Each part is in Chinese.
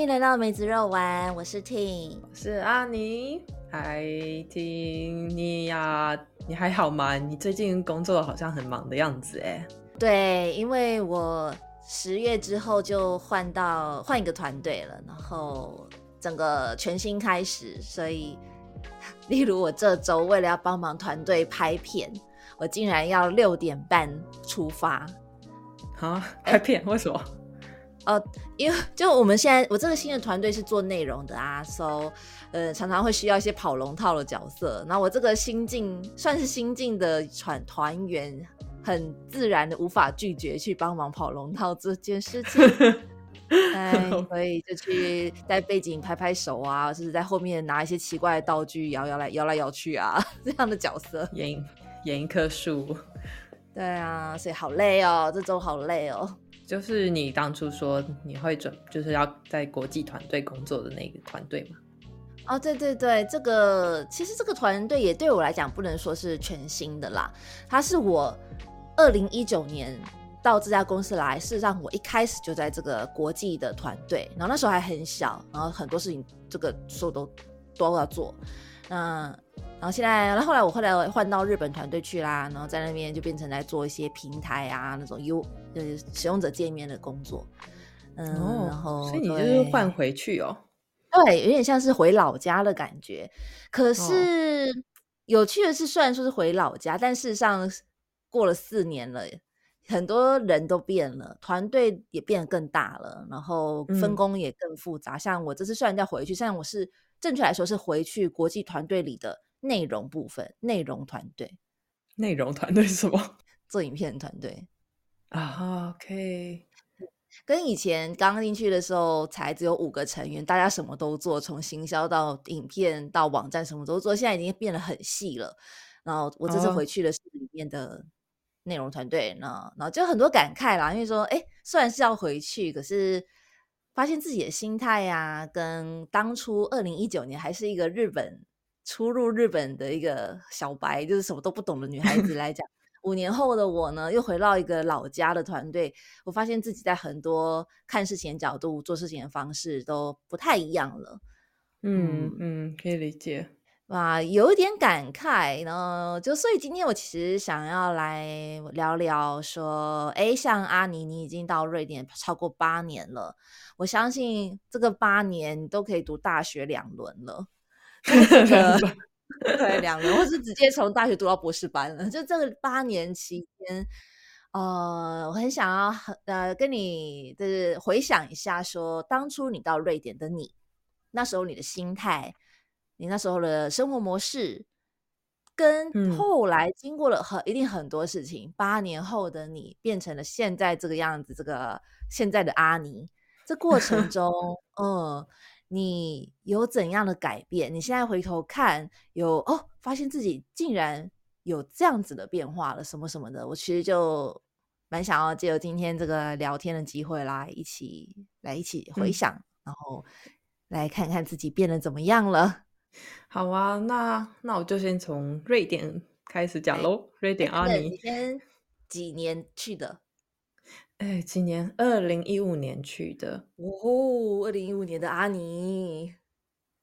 欢迎来到梅子肉丸，我是 Ting，我是阿妮。嗨，Ting，你呀，你还好吗？你最近工作好像很忙的样子哎。对，因为我十月之后就换到换一个团队了，然后整个全新开始，所以例如我这周为了要帮忙团队拍片，我竟然要六点半出发。啊，拍片？为什么？呃，因为就我们现在，我这个新的团队是做内容的啊，so 呃，常常会需要一些跑龙套的角色。那我这个新进算是新进的团团员，很自然的无法拒绝去帮忙跑龙套这件事情。哎，所以就去在背景拍拍手啊，就是在后面拿一些奇怪的道具摇摇来摇来摇去啊，这样的角色演演一棵树。对啊，所以好累哦，这周好累哦。就是你当初说你会准，就是要在国际团队工作的那个团队吗？哦，对对对，这个其实这个团队也对我来讲不能说是全新的啦，它是我二零一九年到这家公司来，事实上我一开始就在这个国际的团队，然后那时候还很小，然后很多事情这个说都都要做，那。然后现在，然后后来我后来换到日本团队去啦，然后在那边就变成来做一些平台啊那种优呃使用者界面的工作，嗯，然后所以你就是换回去哦，对，有点像是回老家的感觉。可是有趣的是，虽然说是回老家，但事实上过了四年了，很多人都变了，团队也变得更大了，然后分工也更复杂。像我这次虽然叫回去，像我是正确来说是回去国际团队里的。内容部分，内容团队，内容团队是什么？做影片团队啊。OK，跟以前刚进去的时候才只有五个成员，大家什么都做，从行销到影片到网站什么都做。现在已经变得很细了。然后我这次回去的是里面的内容团队，那然后就很多感慨啦。因为说，哎，虽然是要回去，可是发现自己的心态呀，跟当初二零一九年还是一个日本。初入日本的一个小白，就是什么都不懂的女孩子 来讲，五年后的我呢，又回到一个老家的团队，我发现自己在很多看事情的角度、做事情的方式都不太一样了。嗯嗯，可以理解。哇，有一点感慨呢。就所以今天我其实想要来聊聊，说，哎，像阿尼，你已经到瑞典超过八年了，我相信这个八年你都可以读大学两轮了。对，两人，或是直接从大学读到博士班了。就这个八年期间，呃，我很想要呃跟你就是回想一下，说当初你到瑞典的你，那时候你的心态，你那时候的生活模式，跟后来经过了很一定很多事情，八年后的你变成了现在这个样子，这个现在的阿尼，这过程中，嗯。你有怎样的改变？你现在回头看，有哦，发现自己竟然有这样子的变化了，什么什么的。我其实就蛮想要借由今天这个聊天的机会啦一起来一起回想，然后来看看自己变得怎么样了。好啊，那那我就先从瑞典开始讲喽。瑞典阿尼，你先几年去的？哎，今年二零一五年去的哦，二零一五年的阿尼，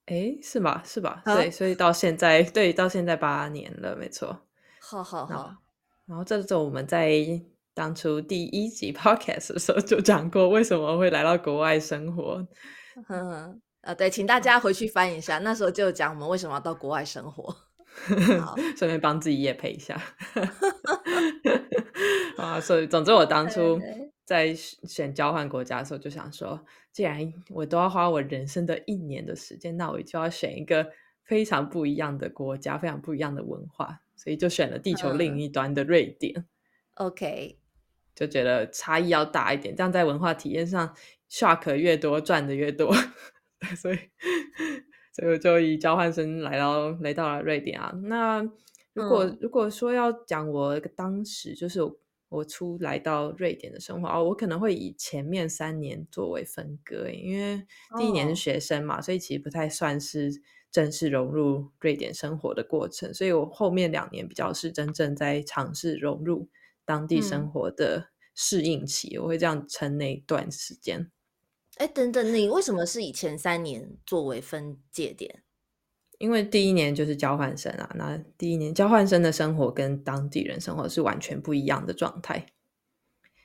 哎，是吧？是吧？对，所以到现在，对，到现在八年了，没错。好好好。然后这周我们在当初第一集 podcast 的时候就讲过，为什么会来到国外生活。嗯，啊，对，请大家回去翻一下，那时候就讲我们为什么要到国外生活。好，顺便帮自己也配一下。啊，所以总之我当初。在选交换国家的时候，就想说，既然我都要花我人生的一年的时间，那我就要选一个非常不一样的国家，非常不一样的文化，所以就选了地球另一端的瑞典。OK，就觉得差异要大一点，这样在文化体验上 shock 越多，赚的越多。所以，所以我就以交换生来到来到了瑞典啊。那如果如果说要讲我当时就是。我出来到瑞典的生活哦，我可能会以前面三年作为分割，因为第一年是学生嘛，所以其实不太算是正式融入瑞典生活的过程，所以我后面两年比较是真正在尝试融入当地生活的适应期，我会这样称那段时间。哎，等等，你为什么是以前三年作为分界点？因为第一年就是交换生啊，那第一年交换生的生活跟当地人生活是完全不一样的状态。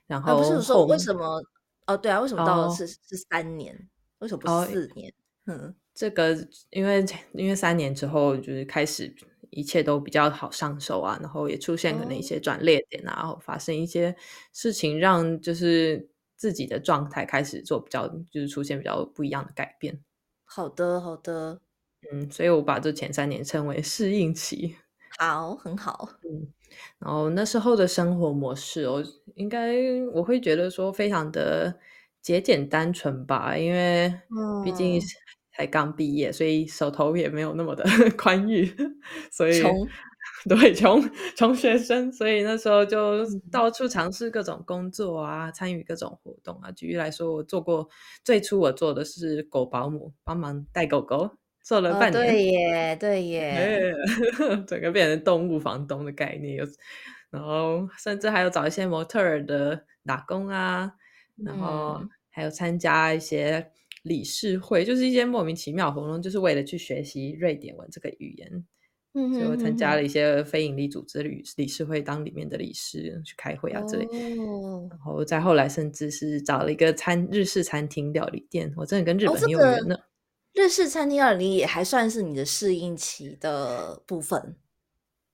然后不是说为什么？哦，对啊，为什么到是是三年？为什么不是四年？嗯，这个因为因为三年之后就是开始一切都比较好上手啊，然后也出现可能一些转捩点啊，然后发生一些事情，让就是自己的状态开始做比较，就是出现比较不一样的改变。好的，好的。嗯，所以我把这前三年称为适应期。好，很好。嗯，然后那时候的生活模式，我应该我会觉得说非常的节俭单纯吧，因为毕竟才刚毕业，所以手头也没有那么的 宽裕，所以穷，对，穷穷学生，所以那时候就到处尝试各种工作啊，参与各种活动啊。举例来说，我做过最初我做的是狗保姆，帮忙带狗狗。做了半年，对耶，对耶，整个变成动物房东的概念，然后甚至还有找一些模特儿的打工啊，然后还有参加一些理事会，就是一些莫名其妙活动，就是为了去学习瑞典文这个语言。嗯，所以我参加了一些非营利组织理理事会，当里面的理事去开会啊之类。然后再后来，甚至是找了一个餐日式餐厅料理店，我真的跟日本很有缘呢。日式餐厅二零也还算是你的适应期的部分，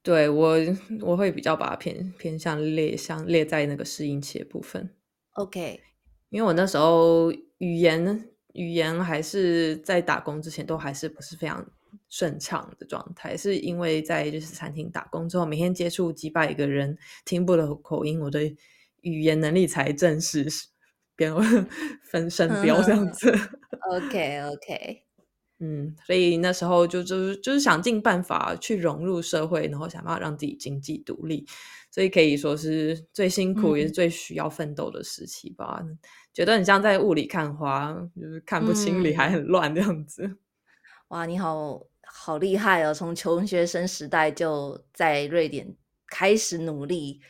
对我我会比较把它偏偏向列像列在那个适应期的部分。OK，因为我那时候语言语言还是在打工之前都还是不是非常顺畅的状态，是因为在日式餐厅打工之后，每天接触几百个人，听不懂口音，我的语言能力才正式 变分身标这样子。OK OK。嗯，所以那时候就就是就是想尽办法去融入社会，然后想办法让自己经济独立，所以可以说是最辛苦也是最需要奋斗的时期吧。觉得很像在雾里看花，就是看不清理还很乱这样子。哇，你好好厉害哦！从穷学生时代就在瑞典开始努力。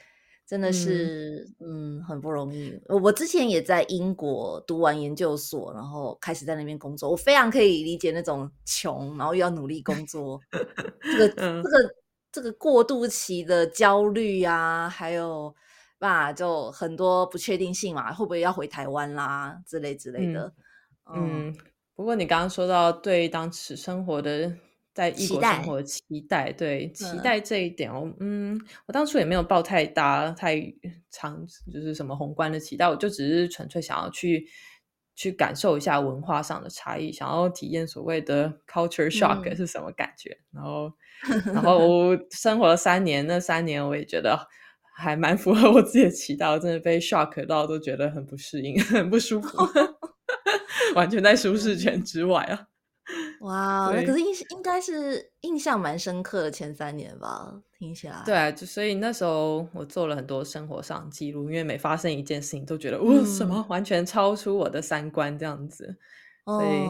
真的是，嗯，很不容易。我之前也在英国读完研究所，然后开始在那边工作。我非常可以理解那种穷，然后又要努力工作，这个、这个、这个过渡期的焦虑啊，还有吧，就很多不确定性嘛，会不会要回台湾啦之类之类的。嗯，不过你刚刚说到对当时生活的。在异国生活的期待，对期待这一点哦，嗯，我当初也没有抱太大、太长，就是什么宏观的期待，我就只是纯粹想要去去感受一下文化上的差异，想要体验所谓的 culture shock 是什么感觉。然后，然后 生活了三年，那三年我也觉得还蛮符合我自己的期待，真的被 shock 到，都觉得很不适应、很不舒服 完全在舒适圈之外啊。哇，那可是印应该是印象蛮深刻的前三年吧？听起来对啊，就所以那时候我做了很多生活上记录，因为每发生一件事情都觉得哦，什么完全超出我的三观这样子，所以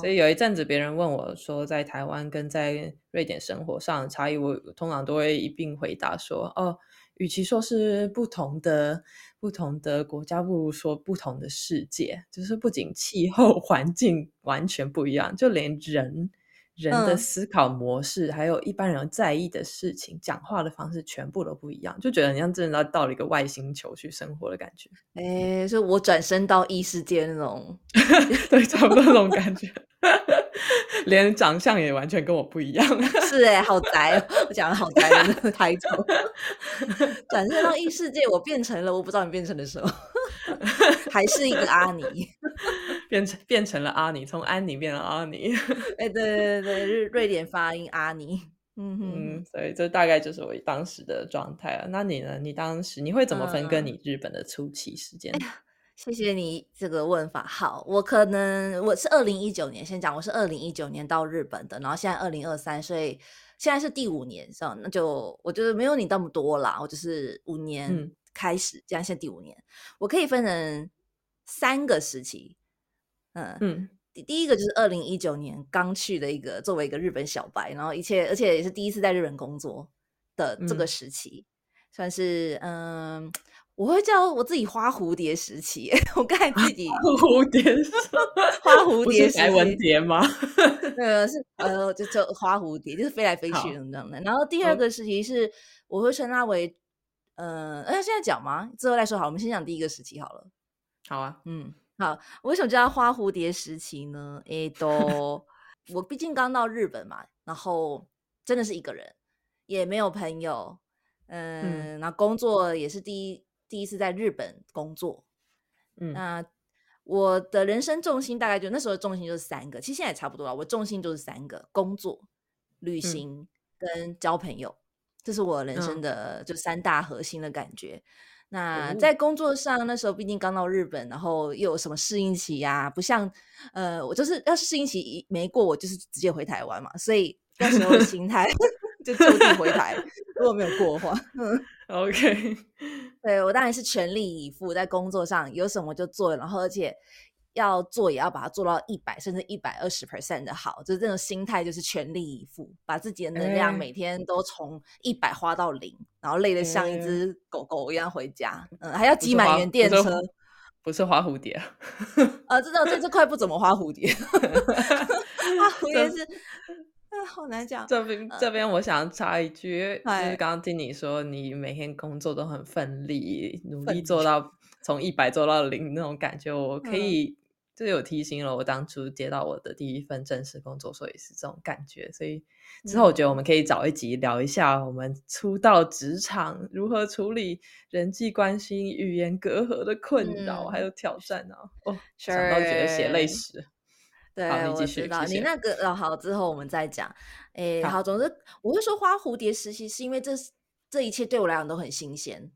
所以有一阵子别人问我说，在台湾跟在瑞典生活上的差异，我通常都会一并回答说哦。与其说是不同的不同的国家，不如说不同的世界。就是不仅气候 环境完全不一样，就连人人的思考模式，还有一般人在意的事情、讲话的方式，全部都不一样。就觉得你像真的到了一个外星球去生活的感觉。哎，就我转身到异世界那种，对，差不多那种感觉。连长相也完全跟我不一样，是哎，好宅，我讲的好宅的那个抬头，转身到异世界，我变成了，我不知道你变成了什么，还是一个阿尼，变成变成了阿尼，从安妮变成阿尼，哎，对对对对，瑞瑞典发音阿尼，嗯哼，所以这大概就是我当时的状态啊。那你呢？你当时你会怎么分跟你日本的初期时间？谢谢你这个问法。好，我可能我是二零一九年先讲，我是二零一九年到日本的，然后现在二零二三，所以现在是第五年，是那就我觉得没有你那么多啦，我就是五年开始，这样现在第五年，我可以分成三个时期。嗯嗯，第第一个就是二零一九年刚去的一个作为一个日本小白，然后一切而且也是第一次在日本工作的这个时期，算是嗯。我会叫我自己花蝴蝶时期，我刚才自己蝴 蝶花蝴蝶 白文蝶吗？呃，是呃，就叫花蝴蝶，就是飞来飞去的这样的。然后第二个时期是，我会称它为，呃，哎，现在讲吗？之后再说好，我们先讲第一个时期好了。好啊，嗯，好，为什么叫花蝴蝶时期呢？哎，都我毕竟刚到日本嘛，然后真的是一个人，也没有朋友，嗯，那工作也是第一。第一次在日本工作，嗯，那我的人生重心大概就那时候重心就是三个，其实现在也差不多了。我重心就是三个：工作、旅行跟交朋友，这是我人生的就三大核心的感觉。那在工作上，那时候毕竟刚到日本，然后又有什么适应期呀？不像呃，我就是要是适应期没过，我就是直接回台湾嘛。所以那时候的心态 就就地回台，如果没有过的话，嗯。OK，对我当然是全力以赴，在工作上有什么就做，然后而且要做也要把它做到一百甚至一百二十 percent 的好，就是这种心态，就是全力以赴，把自己的能量每天都从一百花到零，然后累得像一只狗狗一样回家，嗯，还要挤满原电车，不是花蝴蝶啊，知道这这块不怎么花蝴蝶，花蝴蝶是。好难讲。这边这边，我想插一句，就是刚刚听你说，你每天工作都很奋力，努力做到从一百做到零那种感觉，我可以就有提醒了。我当初接到我的第一份正式工作，所以是这种感觉。所以之后我觉得我们可以找一集聊一下，我们初到职场如何处理人际关系、语言隔阂的困扰还有挑战啊！哦，想到觉得血泪史。对，我知道你那个呃好，之后我们再讲。哎，好，总之我会说花蝴蝶实习，是因为这这一切对我来讲都很新鲜。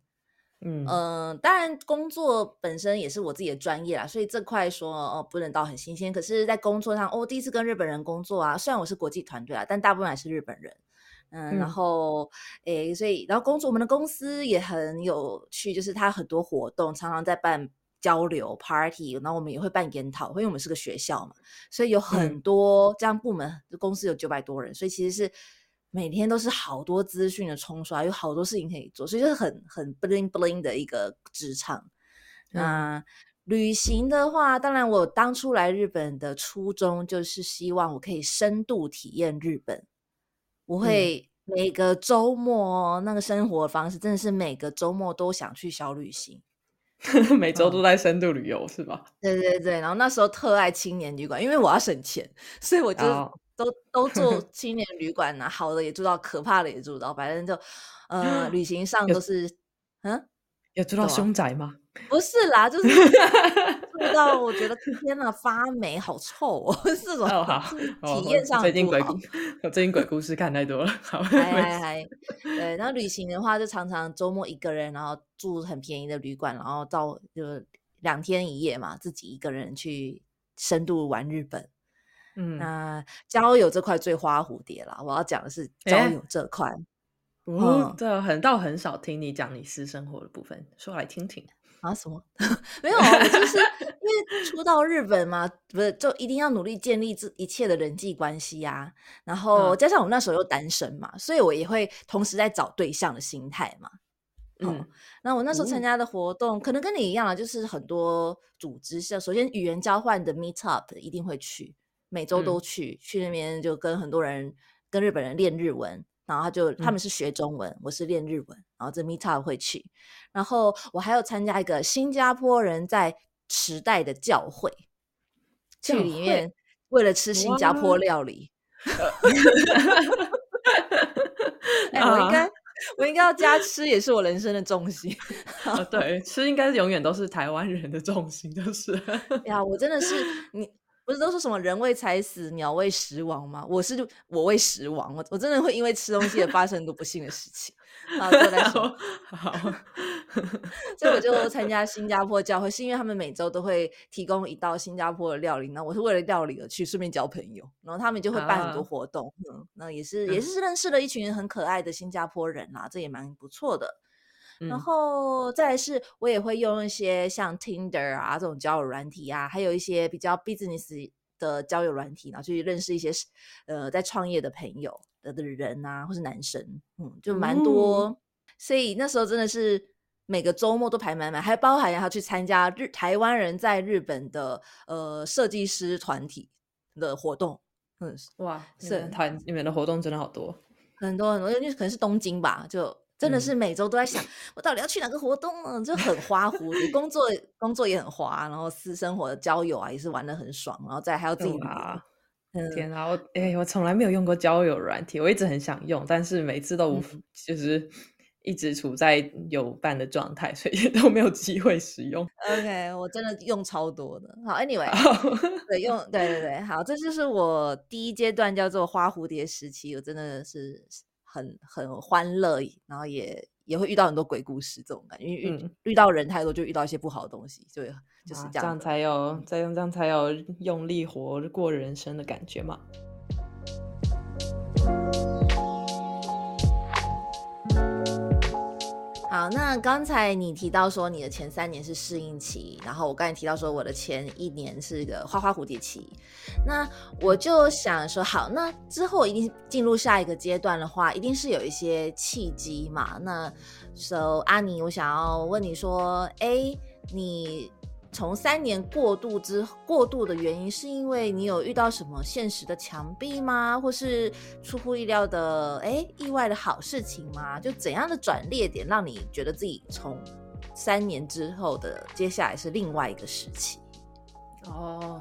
嗯嗯，当然工作本身也是我自己的专业啦，所以这块说哦不能到很新鲜。可是，在工作上，哦，第一次跟日本人工作啊，虽然我是国际团队啊，但大部分还是日本人。嗯，然后诶，所以然后工作，我们的公司也很有趣，就是它很多活动常常在办。交流 party，然后我们也会办研讨，因为我们是个学校嘛，所以有很多这样部门。公司有九百多人，所以其实是每天都是好多资讯的冲刷，有好多事情可以做，所以就是很很 bling bling 的一个职场。那旅行的话，当然我当初来日本的初衷就是希望我可以深度体验日本。我会每个周末那个生活方式，真的是每个周末都想去小旅行。每周都在深度旅游是吧？对对对，然后那时候特爱青年旅馆，因为我要省钱，所以我就都都住青年旅馆呐，好的也住到，可怕的也住到，反正就呃，旅行上都是嗯。有住到凶宅吗？不是啦，就是住 到我觉得天哪，发霉，好臭哦，这种体验上最近鬼故，最近鬼故事看太多了。好，还还还对。然后旅行的话，就常常周末一个人，然后住很便宜的旅馆，然后到就两天一夜嘛，自己一个人去深度玩日本。嗯，那交友这块最花蝴蝶啦。我要讲的是交友这块。嗯，这很倒很少听你讲你私生活的部分，说来听听啊？什么？没有，我就是因为初到日本嘛，不是就一定要努力建立这一切的人际关系呀。然后加上我那时候又单身嘛，所以我也会同时在找对象的心态嘛。嗯，那我那时候参加的活动可能跟你一样啊，就是很多组织像首先语言交换的 meet up 一定会去，每周都去，去那边就跟很多人跟日本人练日文。然后他就他们是学中文，我是练日文。然后这 meet up 会去，然后我还有参加一个新加坡人在池袋的教会，去里面为了吃新加坡料理。哎，我应该我应该要加吃，也是我人生的重心。对，吃应该是永远都是台湾人的重心，就是。呀，我真的是你。不是都说什么人为财死，鸟为食亡吗？我是我为食亡，我我真的会因为吃东西而发生很多不幸的事情。好，再说。好，所以我就参 加新加坡教会，是因为他们每周都会提供一道新加坡的料理，那我是为了料理而去，顺便交朋友。然后他们就会办很多活动，嗯，那也是也是认识了一群很可爱的新加坡人啦，这也蛮不错的。然后再是，我也会用一些像 Tinder 啊这种交友软体啊，还有一些比较 business 的交友软体，然后去认识一些呃在创业的朋友的的人啊，或是男生，嗯，就蛮多。所以那时候真的是每个周末都排满满，还包含要去参加日台湾人在日本的呃设计师团体的活动。嗯，哇，是团你们的活动真的好多，很多很多，因为可能是东京吧，就真的是每周都在想，我到底要去哪个活动呢？就很花 蝴蝶，工作工作也很花，然后私生活的交友啊也是玩的很爽，然后再还要自己啊。天啊，我哎，我从来没有用过交友软体，我一直很想用，但是每次都无，就是一直处在有伴的状态，所以都没有机会使用。OK，我真的用超多的。好，Anyway，对，用对对对，好，这就是我第一阶段叫做花蝴蝶时期，我真的是很很欢乐，然后也。也会遇到很多鬼故事，这种感觉，因为遇遇到人太多，就遇到一些不好的东西，就就是这样，这样才有，再用这样才有用力活过人生的感觉嘛。好，那刚才你提到说你的前三年是适应期，然后我刚才提到说我的前一年是一个花花蝴蝶期，那我就想说，好，那之后一定进入下一个阶段的话，一定是有一些契机嘛。那，So 阿尼，我想要问你说，哎，你。从三年过渡之过渡的原因，是因为你有遇到什么现实的墙壁吗？或是出乎意料的哎意外的好事情吗？就怎样的转捩点让你觉得自己从三年之后的接下来是另外一个时期？哦，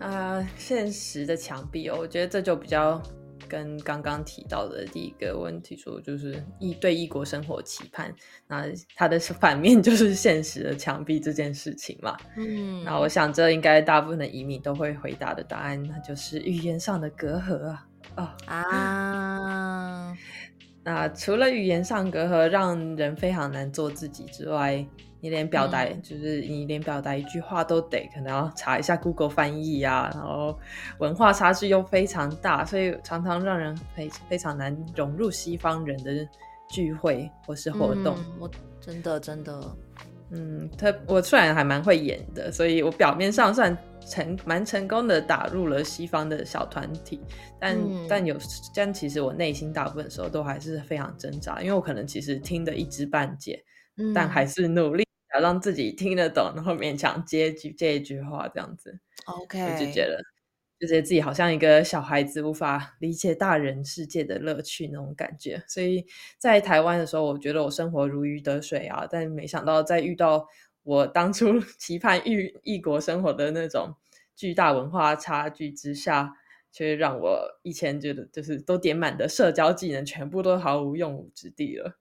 啊，现实的墙壁哦，我觉得这就比较。跟刚刚提到的第一个问题说，就是异对异国生活期盼，那它的反面就是现实的墙壁这件事情嘛。嗯，那我想这应该大部分的移民都会回答的答案，那就是语言上的隔阂啊。啊啊，那除了语言上隔阂让人非常难做自己之外，你连表达，就是你连表达一句话都得可能要查一下 Google 翻译啊，然后文化差距又非常大，所以常常让人非非常难融入西方人的聚会或是活动。我真的真的，嗯，他我虽然还蛮会演的，所以我表面上算成蛮成功的打入了西方的小团体，但但有但其实我内心大部分时候都还是非常挣扎，因为我可能其实听得一知半解，但还是努力。让自己听得懂，然后勉强接句这一句话，这样子，OK，我就觉得，就觉得自己好像一个小孩子，无法理解大人世界的乐趣那种感觉。所以在台湾的时候，我觉得我生活如鱼得水啊，但没想到在遇到我当初 期盼异异国生活的那种巨大文化差距之下，却让我以前觉得就是都点满的社交技能，全部都毫无用武之地了。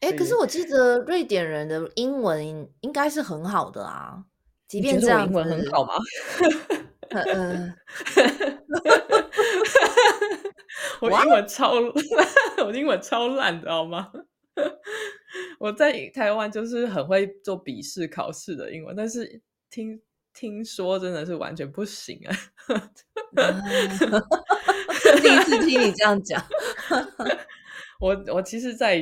哎，可是我记得瑞典人的英文应该是很好的啊，即便这样，英文很好吗？嗯，我英文超烂，我英文超烂知道吗？我在台湾就是很会做笔试考试的英文，但是听听说真的是完全不行啊！第一次听你这样讲。我我其实，在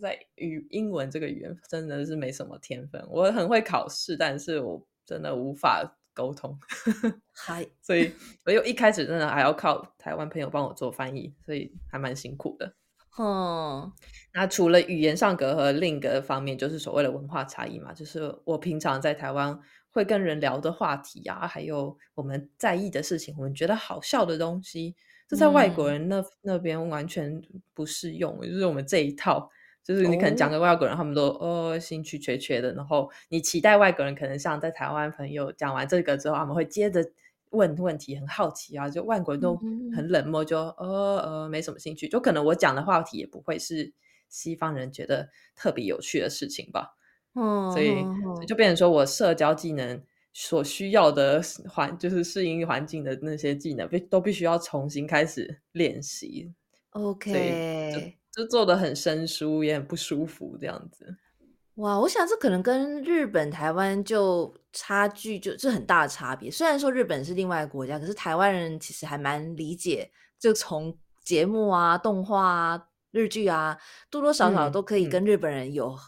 在语英文这个语言真的是没什么天分。我很会考试，但是我真的无法沟通。嗨，所以我又一开始真的还要靠台湾朋友帮我做翻译，所以还蛮辛苦的。哦，那除了语言上隔阂，另一个方面就是所谓的文化差异嘛，就是我平常在台湾会跟人聊的话题啊，还有我们在意的事情，我们觉得好笑的东西。这在外国人那那边完全不适用，就是我们这一套，就是你可能讲给外国人，他们都哦兴趣缺缺的，然后你期待外国人可能像在台湾朋友讲完这个之后，他们会接着问问题，很好奇啊，就外国人都很。冷漠，就呃呃没什么兴趣，就可能我讲的话题也不会是西方人觉得特别有趣的事情吧，嗯，所以就变成说我社交技能。所需要的环就是适应环境的那些技能，必都必须要重新开始练习。OK，就做的很生疏，也很不舒服，这样子。哇，我想这可能跟日本、台湾就差距就是很大的差别。虽然说日本是另外一个国家，可是台湾人其实还蛮理解，就从节目啊、动画啊、日剧啊，多多少少都可以跟日本人有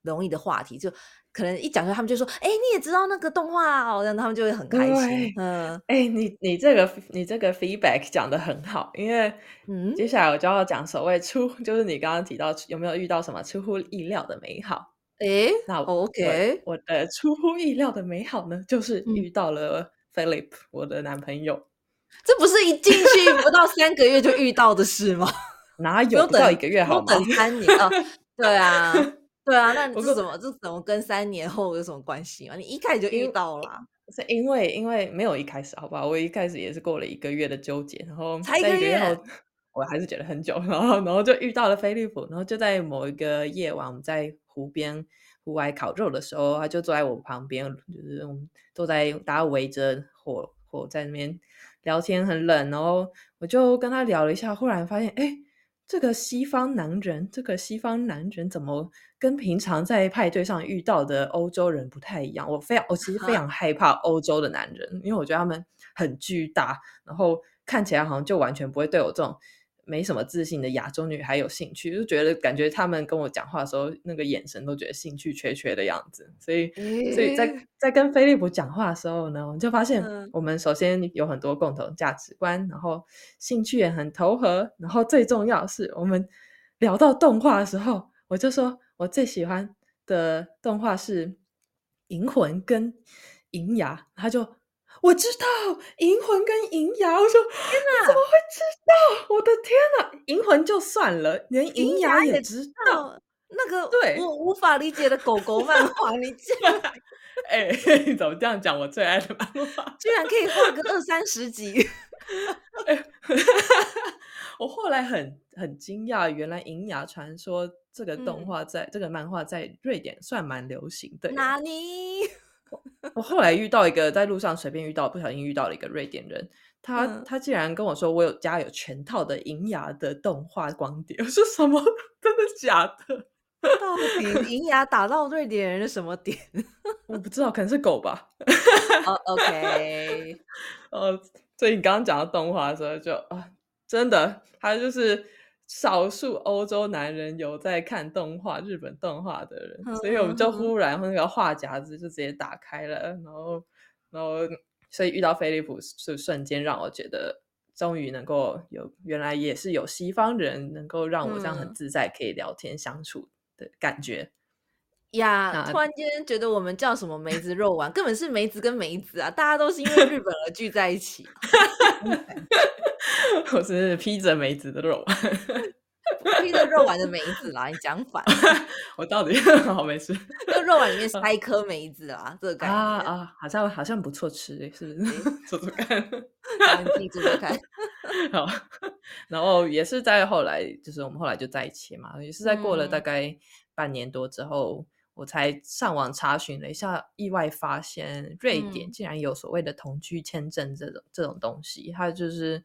容易的话题。就可能一讲出来，他们就说：“哎，你也知道那个动画哦。”然后他们就会很开心。嗯，哎，你你这个你这个 feedback 讲的很好，因为嗯，接下来我就要讲所谓出，就是你刚刚提到有没有遇到什么出乎意料的美好？诶那，OK，我的出乎意料的美好呢，就是嗯遇到了 Philip，我的男朋友。这不是一进去不到三个月就遇到的事吗？哪有不到一个月好吗？等三年啊？对啊，对啊，那你这怎么这怎么跟三年后有什么关系啊？你一开始就遇到了啊，是因为因为没有一开始，好不好？我一开始也是过了一个月的纠结，然后才一个在一个月后月，我还是觉得很久，然后然后就遇到了飞利浦，然后就在某一个夜晚，我们在湖边户外烤肉的时候，他就坐在我旁边，就是我们都在大家围着火火在那边聊天，很冷，然后我就跟他聊了一下，忽然发现，哎。这个西方男人，这个西方男人怎么跟平常在派对上遇到的欧洲人不太一样？我非常，我其实非常害怕欧洲的男人，因为我觉得他们很巨大，然后看起来好像就完全不会对我这种没什么自信的亚洲女孩有兴趣，就觉得感觉他们跟我讲话的时候，那个眼神都觉得兴趣缺缺的样子。所以，所以在，在跟菲利普讲话的时候呢，我就发现嗯，我们首先有很多共同价值观，然后兴趣也很投合，然后最重要的是，我们聊到动画的时候，我就说我最喜欢的动画是《银魂》跟《银牙》，他就我知道《银魂》跟《银牙》，我说天哪怎么哪，会知道？我的天呐，银魂》就算了，连银银牙牙也也知道，那个对。我无法理解的狗狗漫画，你竟然 哎、你怎么这样讲我最爱的漫画？居然可以画个二三十集，哎 我后来很很惊讶，原来《银牙传说》这个动嗯，画在、这个漫画在瑞典算蛮流行的耶。纳尼？我后来遇到一个在路上随便遇到，不小心遇到了一个瑞典人，他嗯，他竟然跟我说我有家有全套的银牙的动画光碟，我说什么？真的假的？到底银牙打到瑞典人的什么点？我不知道，可能是狗吧。哦，OK，哦，所以你刚刚讲到动画的时候就，啊，真的，他就是少数欧洲男人有在看动画、日本动画的人，所以我们就忽然那个话匣子就直接打开了，然后，然后，所以遇到菲利普是瞬间让我觉得，终于能够有，原来也是有西方人能够让我这样很嗯。自在可以聊天相处的感觉。呀，那突然间觉得我们叫什么梅子肉丸，根本是梅子跟梅子啊，大家都是因为日本而聚在一起。我是披着梅子的肉，披着肉丸的梅子啦，你讲反了，我到底 好没事。就肉丸里面塞一颗梅子啦，这个。啊啊，好像好像不错吃诶，是不是？诶，做做看。好，你自己做做看。好，然后也是在后来，就是我们后来就在一起嘛，也是在过了大嗯，概半年多之后，我才上网查询了一下，意外发现瑞典嗯，竟然有所谓的同居签证这种这种东西，它就是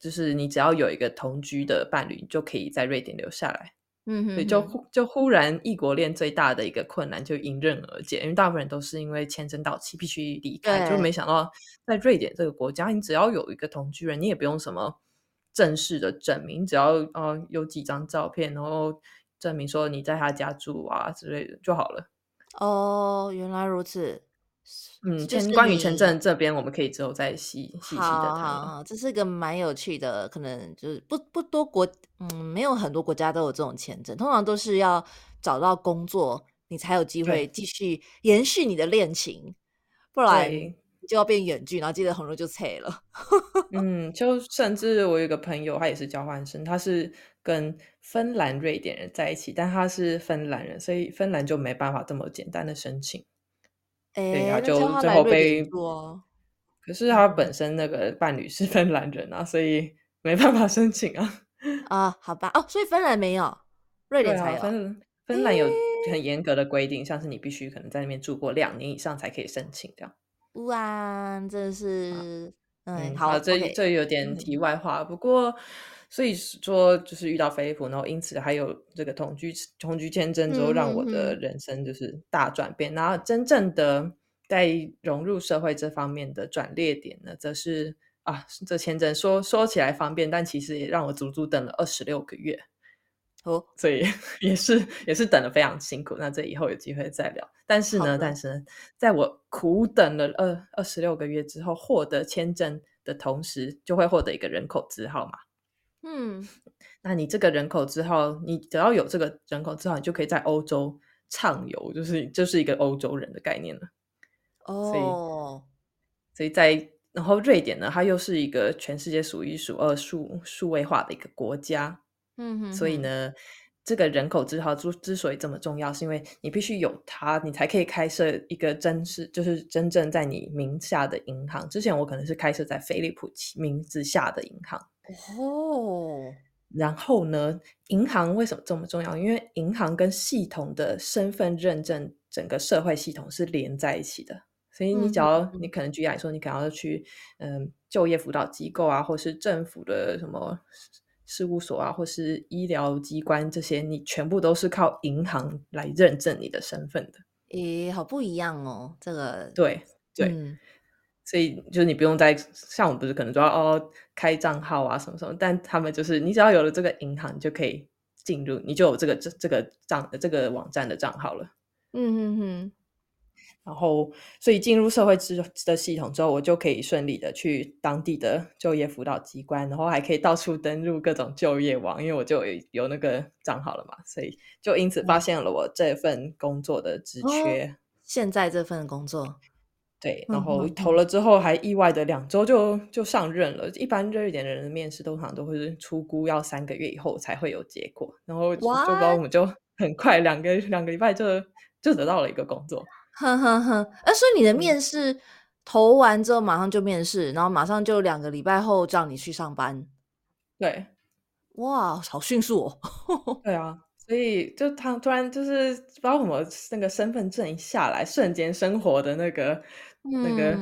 就是你只要有一个同居的伴侣，你就可以在瑞典留下来。嗯所以就哼哼，忽就忽然异国恋最大的一个困难就迎刃而解，因为大部分人都是因为签证到期必须离开，就，没想到在瑞典这个国家，你只要有一个同居人，你也不用什么正式的证明，只要呃有几张照片，然后证明说你在他家住啊之类的就好了。哦，原来如此，嗯，就是签关于签你证这边，我们可以之后再细细细的谈了。好好，这是个蛮有趣的，可能就是不不多国，嗯，没有很多国家都有这种签证，通常都是要找到工作，你才有机会继续延续你的恋情，不然就要变远距，然后接着红肉就拆了。嗯，就甚至我有一个朋友，他也是交换生，他是跟芬兰、瑞典人在一起，但他是芬兰人，所以芬兰就没办法这么简单的申请，哎，那叫就最后被。可是他本身那个伴侣是芬兰人啊，所以 没办法申请啊。啊，好吧，哦，所以芬兰没有，瑞典才有。芬芬兰有很严格的规定，像是你必须可能在那边住过两年以上才可以申请这样。哇，真是，嗯，嗯，好好，这这有点题嗯外话，不过所以说就是遇到飞利普，然后因此还有这个同居同居签证之后，嗯让我的人生就是大转变。然后真正的在融入社会这方面的转捩点呢，则是啊，这签证说说起来方便，但其实也让我足足等了二十六个月。哦，所以 也是也是等的非常辛苦。那这以后有机会再聊。但是呢，但是呢，在我苦等了二二十六个月之后，获得签证的同时，就会获得一个人口字号嘛。嗯，那你这个人口之后，你只要有这个人口之后，你就可以在欧洲畅游，就是就是一个欧洲人的概念了。哦，所以在然后瑞典呢，它又是一个全世界数一数二数数位化的一个国家。嗯哼，所以呢，这个人口之号之之所以这么重要，是因为你必须有它，你才可以开设一个真是就是真正在你名下的银行。之前我可能是开设在菲利普名字下的银行。哦，然后呢，银行为什么这么重要？因为银行跟系统的身份认证，整个社会系统是连在一起的。所以你只要你可能举例来说，你可能要去嗯就业辅导机构啊，或是政府的什么事务所啊，或是医疗机关这些，你全部都是靠银行来认证你的身份的。咦，好不一样哦，这个对对，所以就是你不用再像我们不是可能说哦开账号啊什么什么，但他们就是你只要有了这个银行，你就可以进入，你就有这个这这个账这个网站的账号了。嗯嗯嗯。然后，所以进入社会之的系统之后，我就可以顺利的去当地的就业辅导机关，然后还可以到处登录各种就业网，因为我就有有那个账号了嘛，所以就因此发现了我这份工作的职缺。现在这份工作，对，然后投了之后，还意外的两周就就上任了。一般热一点的人的面试，通常都会是出估要三个月以后才会有结果，然后就把我们就很快两个两个礼拜就就得到了一个工作。哼哼哼，哎，所以你的面试投完之后马上就面试，然后马上就两个礼拜后叫你去上班。对，哇，好迅速哦。对啊，所以就他突然就是不知道什么那个身份证一下来，瞬间生活的那个那个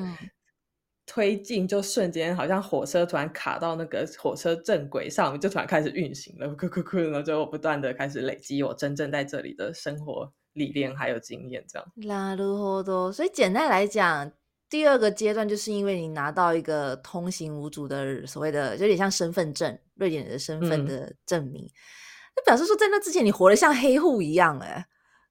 推进就瞬间好像火车突然卡到那个火车正轨上，就突然开始运行了，咕咕咕，然后就不断的开始累积我真正在这里的生活。理念还有经验，这样。那如何多？所以简单来讲，第二个阶段就是因为你拿到一个通行无阻的所谓的，有点像身份证，瑞典人的身份的证明，那表示说在那之前你活得像黑户一样，哎，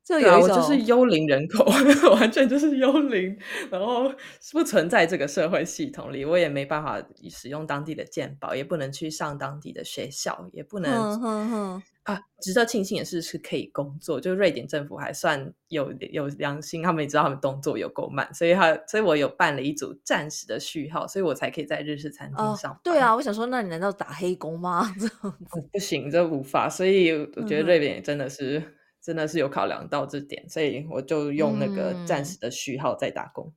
就有一种就是幽灵人口，完全就是幽灵，然后不存在这个社会系统里，我也没办法使用当地的健保，也不能去上当地的学校，也不能。啊，值得庆幸的是是可以工作，就瑞典政府还算有有良心，他们也知道他们动作有够慢，所以他所以我有办了一组暂时的序号，所以我才可以在日式餐厅上。对啊，我想说，那你难道打黑工吗？这不行，这无法。所以我觉得瑞典真的是真的是有考量到这点，所以我就用那个暂时的序号在打工。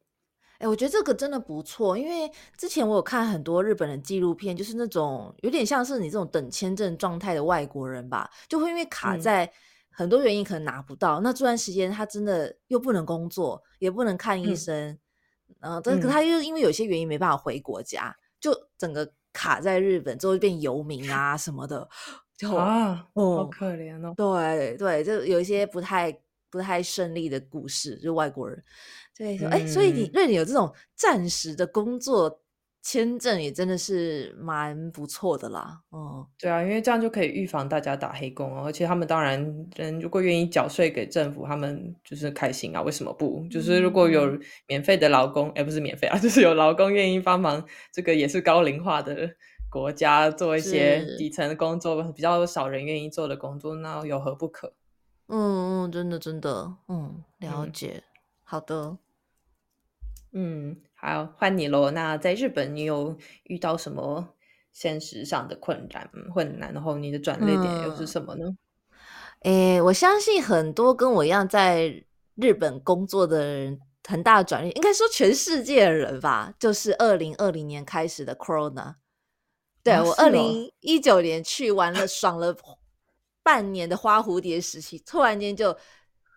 哎，我觉得这个真的不错，因为之前我有看很多日本的纪录片，就是那种有点像是你这种等签证状态的外国人吧，就会因为卡在很多原因可能拿不到，那这段时间他真的又不能工作，也不能看医生，嗯，但可他又因为有些原因没办法回国家，就整个卡在日本之后变游民啊什么的，就啊，好可怜哦。对对，就有一些不太不太顺利的故事，就外国人。对，哎，所以你瑞典有这种暂时的工作签证，也真的是蛮不错的啦。哦，对啊，因为这样就可以预防大家打黑工哦。而且他们当然，人如果愿意缴税给政府，他们就是开心啊。为什么不？就是如果有免费的劳工，哎，不是免费啊，就是有劳工愿意帮忙，这个也是高龄化的国家，做一些底层的工作，比较少人愿意做的工作，那有何不可？嗯嗯，真的真的，嗯，了解。好的。嗯，好，换你喽。那在日本，你有遇到什么现实上的困难、困难？然后你的转捩点又是什么呢？诶，我相信很多跟我一样在日本工作的人，很大的转捩，应该说全世界的人吧，就是二零二零年开始的 Corona。对我二零一九年去玩了，爽了半年的花蝴蝶时期，突然间就。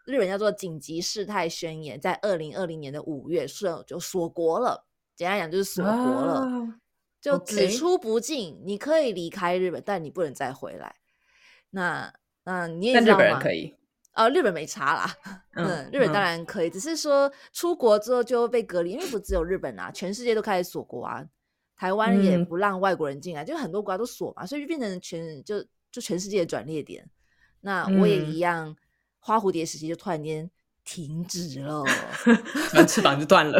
日本叫做紧急事态宣言，在二零二零年的五月顺就锁国了。简单讲就是锁国了，就只出不进。你可以离开日本，但你不能再回来。那那你也知道吗？可以哦，日本没差啦。嗯，日本当然可以，只是说出国之后就被隔离，因为不只有日本啊，全世界都开始锁国啊。台湾也不让外国人进来，就很多国家都锁嘛，所以就变成全就就全世界的转捩点。那我也一样。花蝴蝶时期就突然间停止了，翅膀就断了，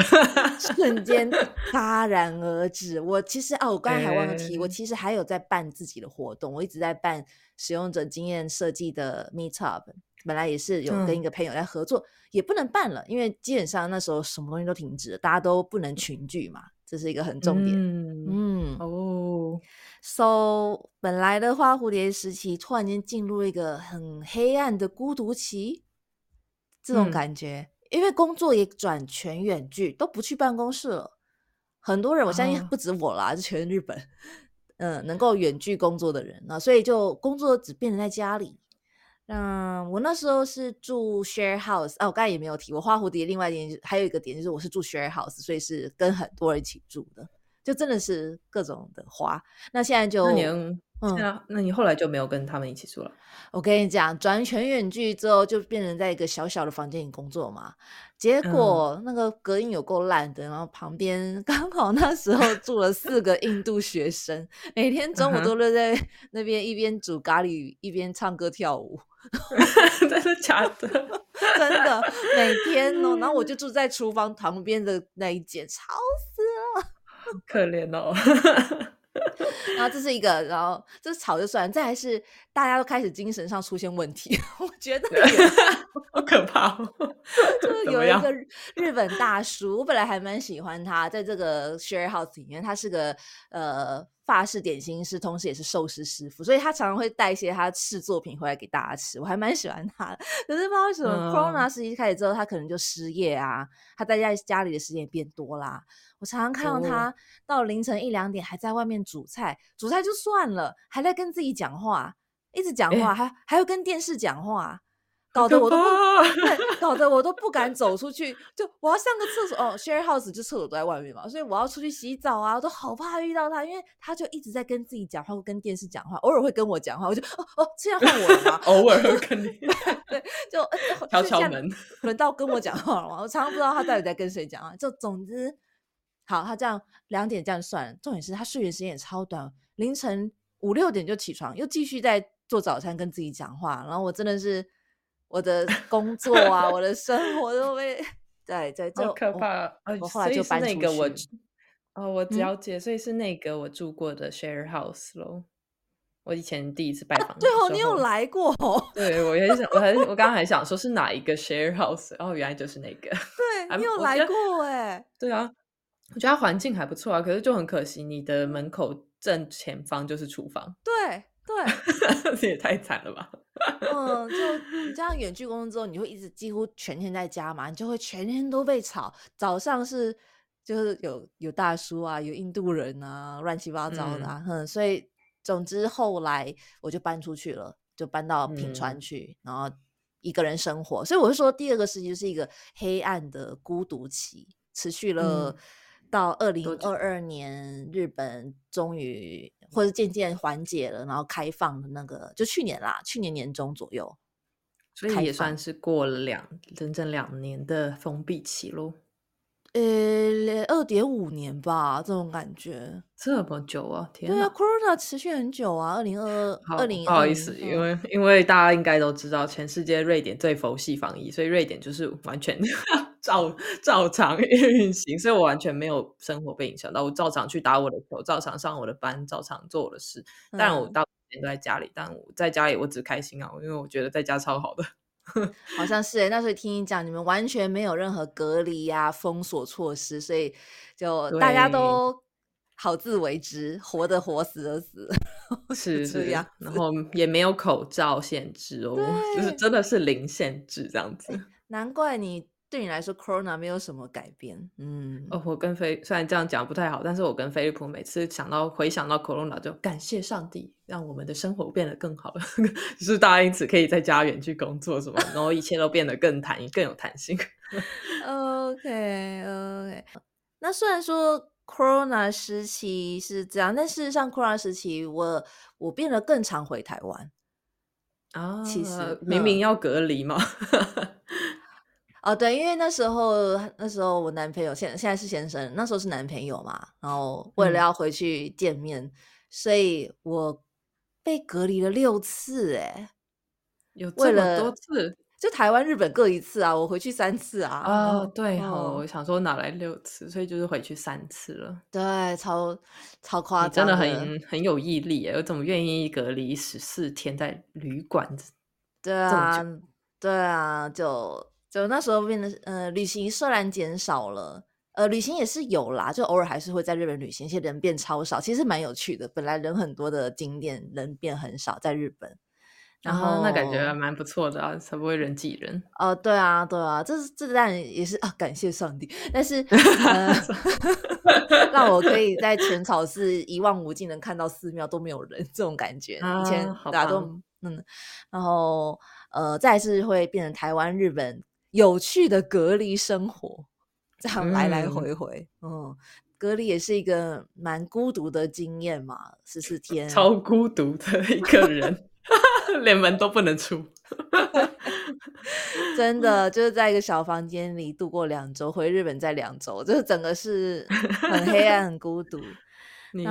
瞬间戛然而止。我其实啊，我刚才还忘了提，我其实还有在办自己的活动，我一直在办使用者经验设计的 Meetup，本来也是有跟嗯一个朋友在合作，也不能办了，因为基本上那时候什么东西都停止了，大家都不能群聚嘛，这是一个很重点。嗯，嗯哦，So 本来的花蝴蝶时期突然间进入一个很黑暗的孤独期，这种嗯感觉，因为工作也转全远距，都不去办公室了。很多人，我相信哦不止我啦，就全日本，嗯，能够远距工作的人啊，所以就工作只变成在家里。那我那时候是住 share house 啊，我刚才也没有提，我花蝴蝶另外一点还有一个点就是我是住 share house，所以是跟很多人一起住的，就真的是各种的花。那现在就嗯那你后来就没有跟他们一起住了？我跟你讲，转全远距之后，就变成在一个小小的房间里工作嘛。结嗯果那个隔音有够烂的，然后旁边 刚好那时候住了四个印度学生，每天中午都都在那边一边煮咖喱一边唱歌跳舞，真的假的？真的每天哦。然后我就住在厨房旁边的那一间，吵死了可怜哦。然后这是一个，然后这吵就算，再还是大家都开始精神上出现问题，我觉得 好可怕哦！就有一个日日本大叔，我本来还蛮喜欢他，在这个 share house 里面，他是个呃法式点心师，同时也是寿司师傅，所以他常常会带一些他试作品回来给大家吃，我还蛮喜欢他的。可是不知道为什么、嗯 corona 时期开始之后，他可能就失业啊，他待在家里的时间也变多啦。我常常看到哦他到凌晨一两点还在外面煮菜，煮菜就算了，还在跟自己讲话，一直讲话，诶还还要跟电视讲话，搞得我都不对，搞得我都不敢走出去。就我要上个厕所，哦，share house 就厕所都在外面嘛，所以我要出去洗澡啊，我都好怕遇到他，因为他就一直在跟自己讲话，或跟电视讲话，偶尔会跟我讲话，我就哦哦，这样换我了吗？偶尔会跟你对 就敲敲门。轮到跟我讲话了吗？我常常不知道他到底在跟谁讲话。就总之，好，他这样两点这样算，重点是他睡眠时间也超短，凌晨五六点就起床，又继续在做早餐跟自己讲话。然后我真的是我的工作啊，我的 生活都被对对，就好可怕！呃我后来就搬出那个我去哦，我嗯了解，所以是那个我住过的 share house 咯。我以前第一次拜访的对哦，你有候来过哦，对，我也想，我还我刚刚还想说是哪一个 share house，哦，原来就是那个。对你有来过哎，对啊，我觉得它环境还不错啊，可是就很可惜，你的门口正前方就是厨房，对对。这也太惨了吧？嗯，就你这样 远距工作之后，你会一直几乎全天在家嘛，你就会全天都被吵。早上是就是有有大叔啊，有印度人啊，乱七八糟的啊，哼、所以总之后来我就搬出去了，就搬到品川嗯去，然后一个人生活。所以我是说，第二个时期就是一个黑暗的孤独期，持续了嗯到二零二二年，日本终于或者渐渐缓解了，然后开放的那个，就去年啦，去年年中左右。所以也算是过了两整整两年的封闭期咯。呃，二点五年吧，这种感觉。这么久啊！天对啊！，Corona 持续很久啊，二零二二二零不好意思，因为因为大家应该都知道，全世界瑞典最佛系防疫，所以瑞典就是完全照照常运行，所以我完全没有生活被影响到，我照常去打我的球，照常上我的班，照常做我的事。但，我嗯大部分时间都在家里，但我在家里我只开心啊，因为我觉得在家超好的。好像是欸、那所以听你讲，你们完全没有任何隔离呀、封锁措施，所以就大家都好自为之，活的活，死的死，是是这样，然后也没有口罩限制哦，就是真的是零限制这样子。难怪你对你来说 Corona 没有什么改变。嗯，哦，我跟菲虽然这样讲不太好，但是我跟菲利普每次想到回想到 Corona 就感谢上帝，让我们的生活变得更好了，就是大家因此可以在家远去工作什么，然后一切都变得更弹更有弹性。OK OK，那虽然说 Corona 时期是这样，但事实上 Corona 时期我我变得更常回台湾。啊其实明明嗯要隔离嘛，哦，对，因为那时候那时候我男朋友现现在是先生，那时候是男朋友嘛，然后为了嗯要回去见面，所以我被隔离了六次，哎，有这么为了多次就台湾、日本各一次啊，我回去三次啊。啊？嗯对哈、嗯我想说哪来六次，所以就是回去三次了。对，超超夸你真的很很有毅力耶！我怎么愿意隔离十四天在旅馆？对啊，对啊，就就那时候变得呃，旅行虽然减少了，呃，旅行也是有啦，就偶尔还是会在日本旅行，而且人变超少，其实蛮有趣的。本来人很多的景点，人变很少，在日本。然后那感觉蛮不错的啊，才不会人挤人。哦，对啊，对啊，这是这当然也是啊，感谢上帝。但是 呃，让我可以在浅草寺一望无际能看到寺庙都没有人，这种感觉。以前大家都嗯，然后呃，再是会变成台湾、日本有趣的隔离生活，这样来来回回。嗯，隔离也是一个蛮孤独的经验嘛，十四天，超孤独的一个人。连门都不能出，真的就是在一个小房间里度过两周，回日本再两周，就是整个是很黑暗、很孤独。你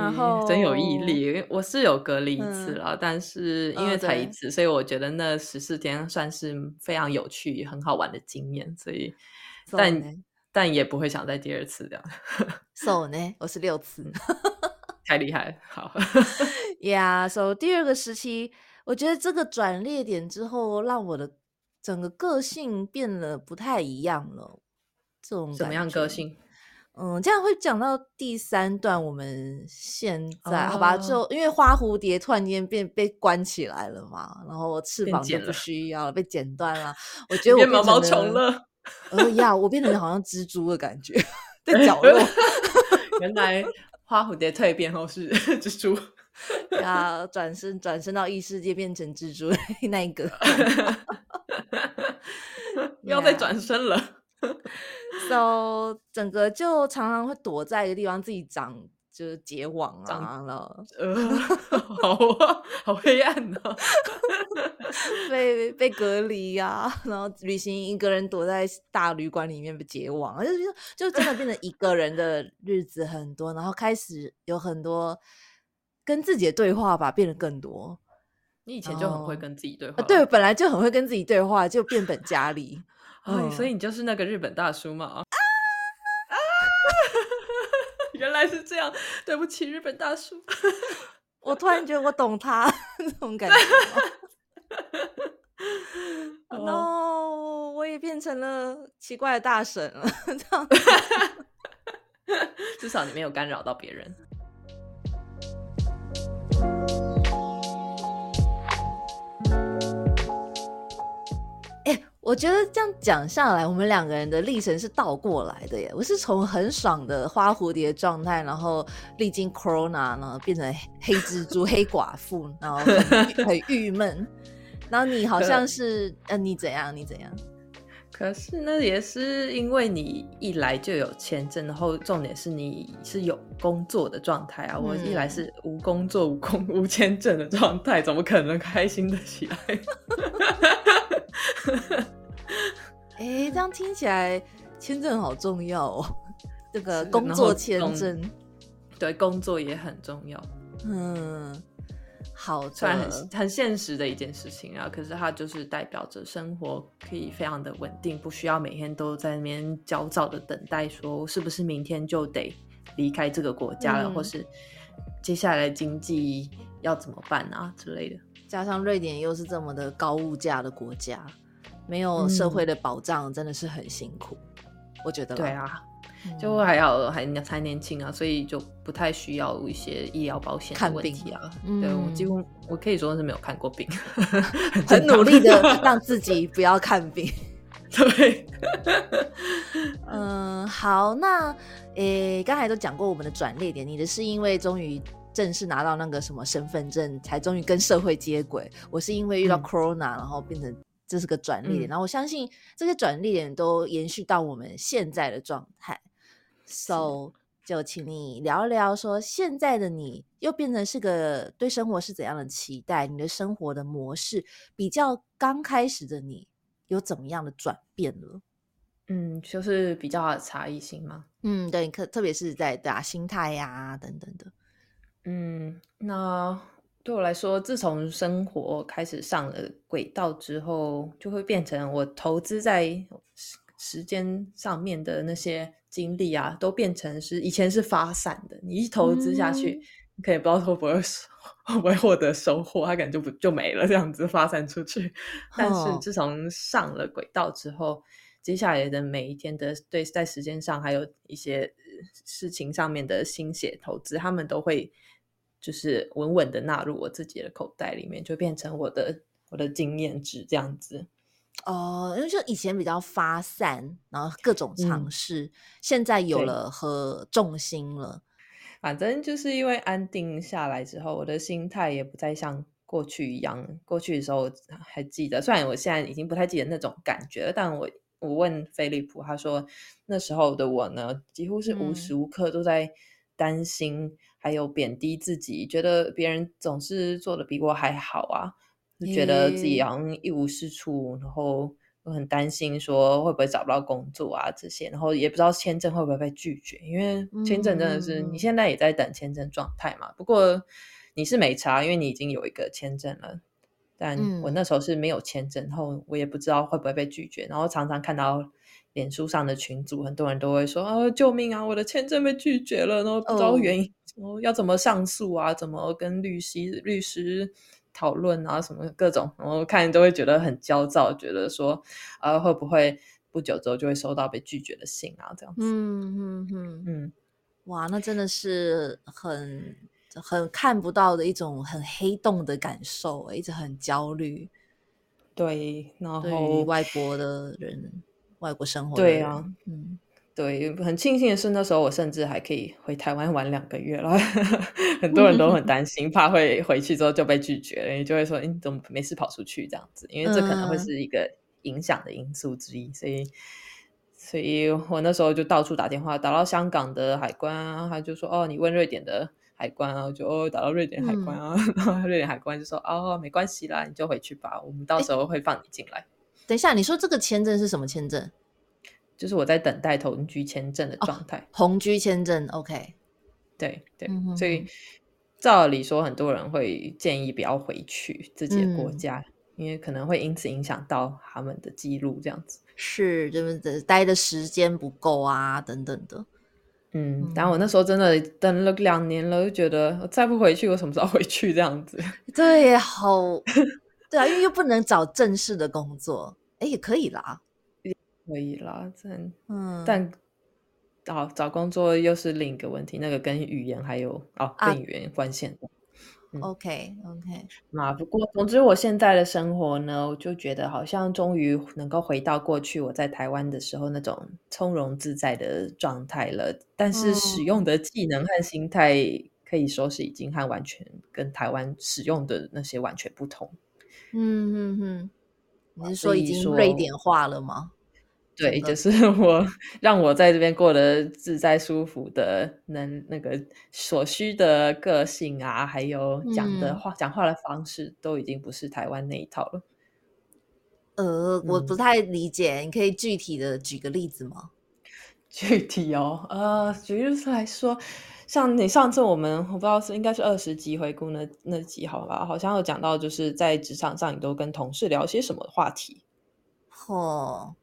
真有毅力，我是有隔离一次了，但是因为才一次，所以我觉得那十四天算是非常有趣、很好玩的经验。所以，但但也不会想再第二次这样。So 呢，我是六次，太厉害。好，Yeah，So 第二个时期。我觉得这个转捩点之后，让我的整个个性变得不太一样了。这种什么样个性？嗯，这样会讲到第三段。我们现在好吧，就因为花蝴蝶突然间变被关起来了嘛，然后翅膀就不需要了，被剪断了。我觉得我变毛毛虫了。呃呀，我变成好像蜘蛛的感觉，在角落。原来花蝴蝶蜕变后是蜘蛛。要转身，转身到异世界变成蜘蛛那一个，要再转身了。So 整个就常常会躲在一个地方，自己长就是结网啊了。呃，好 好黑暗 啊，被被隔离啊，然后旅行一个人躲在大旅馆里面被结网，就就真的变成一个人的日子很多，然后开始有很多。跟自己的对话吧，变得更多。你以前就很会跟自己对话，对，本来就很会跟自己对话，就变本加厉。哎，所以你就是那个日本大叔嘛？啊啊！原来是这样，对不起，日本大叔。我突然觉得我懂他那种感觉。No，我也变成了奇怪的大神了。这样，至少你没有干扰到别人。我觉得这样讲下来，我们两个人的历程是倒过来的耶。我是从很爽的花蝴蝶状态，然后历经 corona 呢，变成黑蜘蛛、黑寡妇，然后很郁闷。然后你好像是，呃，你怎样？你怎样？可是那也是因为你一来就有签证，然后重点是你是有工作的状态啊。我一来是无工作、无工、无签证的状态，怎么可能开心的起来？哎，这样听起来签证好重要哦。这个工作签证，对，工作也很重要。嗯，好，虽然很很现实的一件事情啊，可是它就是代表着生活可以非常的稳定，不需要每天都在那边焦躁的等待，说是不是明天就得离开这个国家了，或是接下来经济要怎么办啊之类的。加上瑞典又是这么的高物价的国家。没有社会的保障，真的是很辛苦。我觉得，对啊，就还要还才年轻啊，所以就不太需要一些医疗保险的问题啊。对我几乎我可以说是没有看过病，很努力的让自己不要看病。对，嗯，好，那诶，刚才都讲过我们的转捩点，你的是因为终于正式拿到那个什么身份证，才终于跟社会接轨。我是因为遇到 corona，然后变成。这是个转捩点，然后我相信这些转捩点都延续到我们现在的状态。So，就请你聊一聊，说现在的你又变成是个对生活是怎样的期待？你的生活的模式比较刚开始的你有怎么样的转变了？嗯，就是比较差异性吗？嗯，对，特特别是在打心态呀等等的。嗯，那。对我来说，自从生活开始上了轨道之后，就会变成我投资在时时间上面的那些精力啊，都变成是以前是发散的。你一投资下去，你可以不知道会不会 会不会获得收获，它可能就不就没了，这样子发散出去。但是自从上了轨道之后，接下来的每一天的对在时间上还有一些事情上面的心血投资，他们都会就是稳稳的纳入我自己的口袋里面，就变成我的我的经验值这样子。哦，因为就以前比较发散，然后各种尝试，现在有了和重心了。反正就是因为安定下来之后，我的心态也不再像过去一样。过去的时候还记得，虽然我现在已经不太记得那种感觉了，但我我问菲利普，他说那时候的我呢，几乎是无时无刻都在担心，还有贬低自己，觉得别人总是做的比我还好啊。就觉得自己好像一无是处，然后我很担心说会不会找不到工作啊这些，然后也不知道签证会不会被拒绝，因为签证真的是你现在也在等签证状态嘛。不过你是没查，因为你已经有一个签证了，但我那时候是没有签证，然后我也不知道会不会被拒绝，然后常常看到脸书上的群组，很多人都会说啊救命啊，我的签证被拒绝了，然后不知道原因，哦要怎么上诉啊，怎么跟律师律师。讨论啊，什么各种，然后看都会觉得很焦躁，觉得说，呃，会不会不久之后就会收到被拒绝的信啊？这样子，嗯嗯嗯嗯，哇，那真的是很很看不到的一种很黑洞的感受，一直很焦虑。对，然后外国的人，外国生活，对啊，嗯。对，很庆幸的是，那时候我甚至还可以回台湾玩两个月了。很多人都很担心，怕会回去之后就被拒绝了，就会说：“你怎么没事跑出去这样子？”因为这可能会是一个影响的因素之一。所以，所以我那时候就到处打电话，打到香港的海关啊，他就说：“哦，你问瑞典的海关啊。”就哦，打到瑞典海关啊，然后瑞典海关就说：“哦，没关系啦，你就回去吧，我们到时候会放你进来。”等一下，你说这个签证是什么签证？就是我在等待同居签证的状态，同居签证，OK，对对，所以照理说，很多人会建议不要回去自己的国家，因为可能会因此影响到他们的记录，这样子是，就是待的时间不够啊，等等的。嗯，然后我那时候真的等了两年了，就觉得我再不回去，我什么时候回去？这样子，对，好，对啊，因为又不能找正式的工作，哎，也可以啦。也可以啦，但嗯，但找找工作又是另一个问题，那个跟语言还有哦，跟语言关系。OK OK，那不过总之我现在的生活呢，我就觉得好像终于能够回到过去我在台湾的时候那种从容自在的状态了。但是使用的技能和心态可以说是已经和完全跟台湾使用的那些完全不同。嗯嗯嗯，你是说已经瑞典化了吗？对，就是我让我在这边过得自在舒服的，能那个所需的个性啊，还有讲的话、讲话的方式，都已经不是台湾那一套了。呃，我不太理解，你可以具体的举个例子吗？具体哦，呃，举例子来说，像你上次我们我不知道是应该是二十集回顾那那集好吧，好像有讲到，就是在职场上你都跟同事聊些什么话题？哦。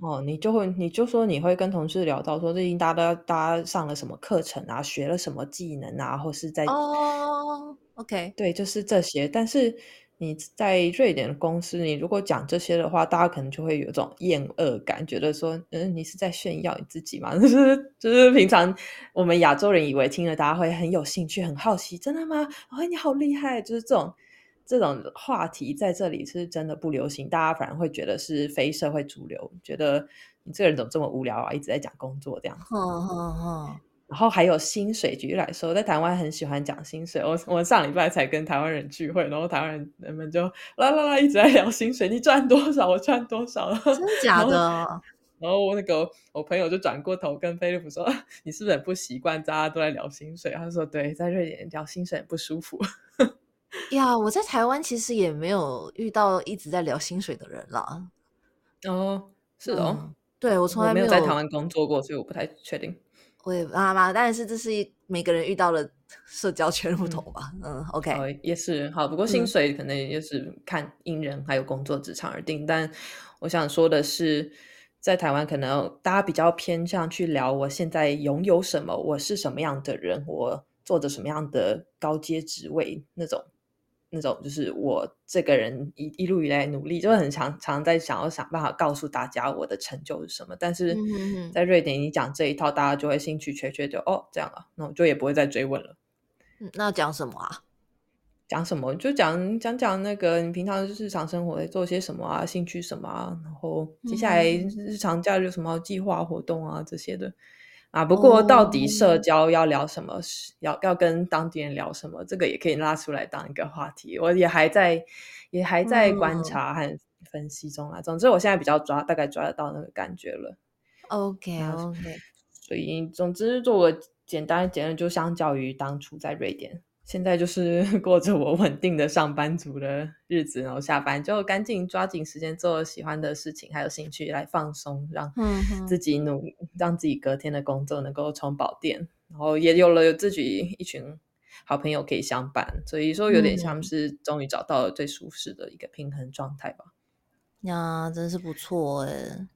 哦，你就会，你就说你会跟同事聊到说最近大家都大家上了什么课程啊，学了什么技能啊，或是在哦，OK，对，就是这些。但是你在瑞典的公司，你如果讲这些的话，大家可能就会有种厌恶感，觉得说，嗯，你是在炫耀你自己吗？就是就是平常我们亚洲人以为听了大家会很有兴趣、很好奇，真的吗？哦，你好厉害，就是这种。这种话题在这里是真的不流行，大家反而会觉得是非社会主流，觉得你这个人怎么这么无聊啊，一直在讲工作这样。然后还有薪水，举例来说，在台湾很喜欢讲薪水。我我上礼拜才跟台湾人聚会，然后台湾人人们就啦啦啦一直在聊薪水，你赚多少，我赚多少，真的假的？然后我那个我朋友就转过头跟菲利普说：“你是不是很不习惯大家都在聊薪水？”他说：“对，在瑞典聊薪水很不舒服。”呀，我在台湾其实也没有遇到一直在聊薪水的人啦。哦，是哦，对我从来没有在台湾工作过，所以我不太确定。我也妈妈，但是这是每个人遇到的社交圈不同吧。嗯，OK，也是好。不过薪水可能也是看因人还有工作职场而定。但我想说的是，在台湾可能大家比较偏向去聊我现在拥有什么，我是什么样的人，我。做着什么样的高阶职位那种。那种就是我这个人一一路以来努力，就很常常在想要想办法告诉大家我的成就是什么。但是在瑞典，你讲这一套，大家就会兴趣缺缺，就哦这样啊，那我就也不会再追问了。那讲什么啊？讲什么？就讲讲讲那个你平常日常生活在做些什么啊，兴趣什么啊，然后接下来日常假日有什么计划活动啊这些的。啊，不过到底社交要聊什么，要要跟当地人聊什么，这个也可以拉出来当一个话题。我也还在，也还在观察和分析中啊。总之，我现在比较抓，大概抓得到那个感觉了。OK OK，所以总之做个简单结论，就相较于当初在瑞典。现在就是 过着我稳定的上班族的日子，然后下班就赶紧抓紧时间做喜欢的事情，还有兴趣来放松，让自己努，让自己隔天的工作能够充饱电，然后也有了有自己一群好朋友可以相伴，所以说有点像是终于找到了最舒适的一个平衡状态吧。呀，真是不错哎。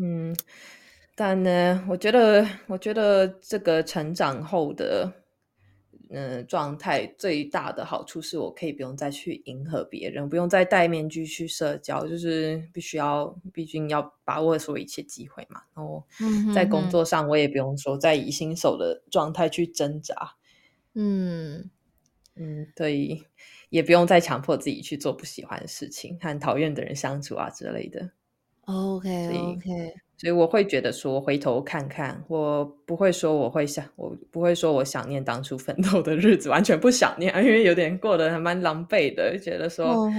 嗯，但呢，我觉得，我觉得这个成长后的。嗯，状态最大的好处是我可以不用再去迎合别人，不用再戴面具去社交，就是必须要，毕竟要把握所有一切机会嘛。然后在工作上，我也不用说再以新手的状态去挣扎。嗯嗯，对，也不用再强迫自己去做不喜欢的事情，和讨厌的人相处啊之类的。OK OK。所以我会觉得说，回头看看，我不会说我会想，我不会说我想念当初奋斗的日子，完全不想念，因为有点过得还蛮狼狈的，觉得说，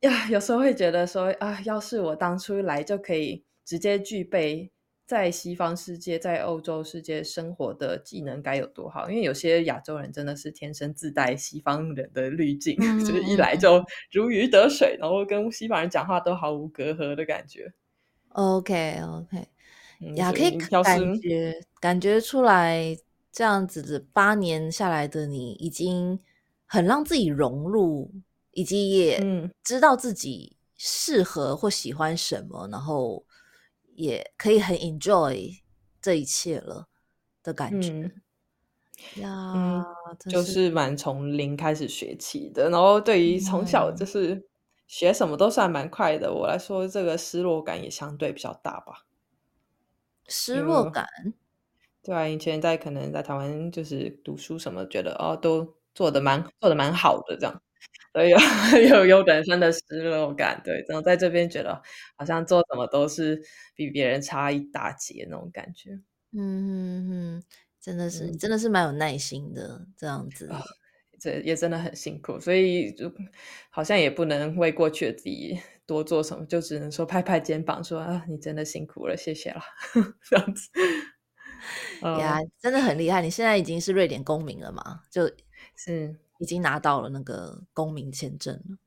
呀，有时候会觉得说，啊，要是我当初来就可以直接具备在西方世界、在欧洲世界生活的技能，该有多好！因为有些亚洲人真的是天生自带西方人的滤镜，就是一来就如鱼得水，然后跟西方人讲话都毫无隔阂的感觉。OK OK，也可以感觉感觉出来，这样子的八年下来的你，已经很让自己融入，以及也知道自己适合或喜欢什么，然后也可以很 enjoy 这一切了的感觉。呀，就是蛮从零开始学起的，然后对于从小就是。学什么都算蛮快的，我来说这个失落感也相对比较大吧。失落感，对啊，以前在可能在台湾就是读书什么，觉得哦都做的蛮做的蛮好的这样，所以有 有本身的失落感。对，然后在这边觉得好像做什么都是比别人差一大截那种感觉。嗯嗯嗯，真的是，真的是蛮有耐心的这样子。这也真的很辛苦，所以就好像也不能为过去的自己多做什么，就只能说拍拍肩膀，说啊，你真的辛苦了，谢谢了，这样子。呀，真的很厉害！你现在已经是瑞典公民了嘛？就是已经拿到了那个公民签证了。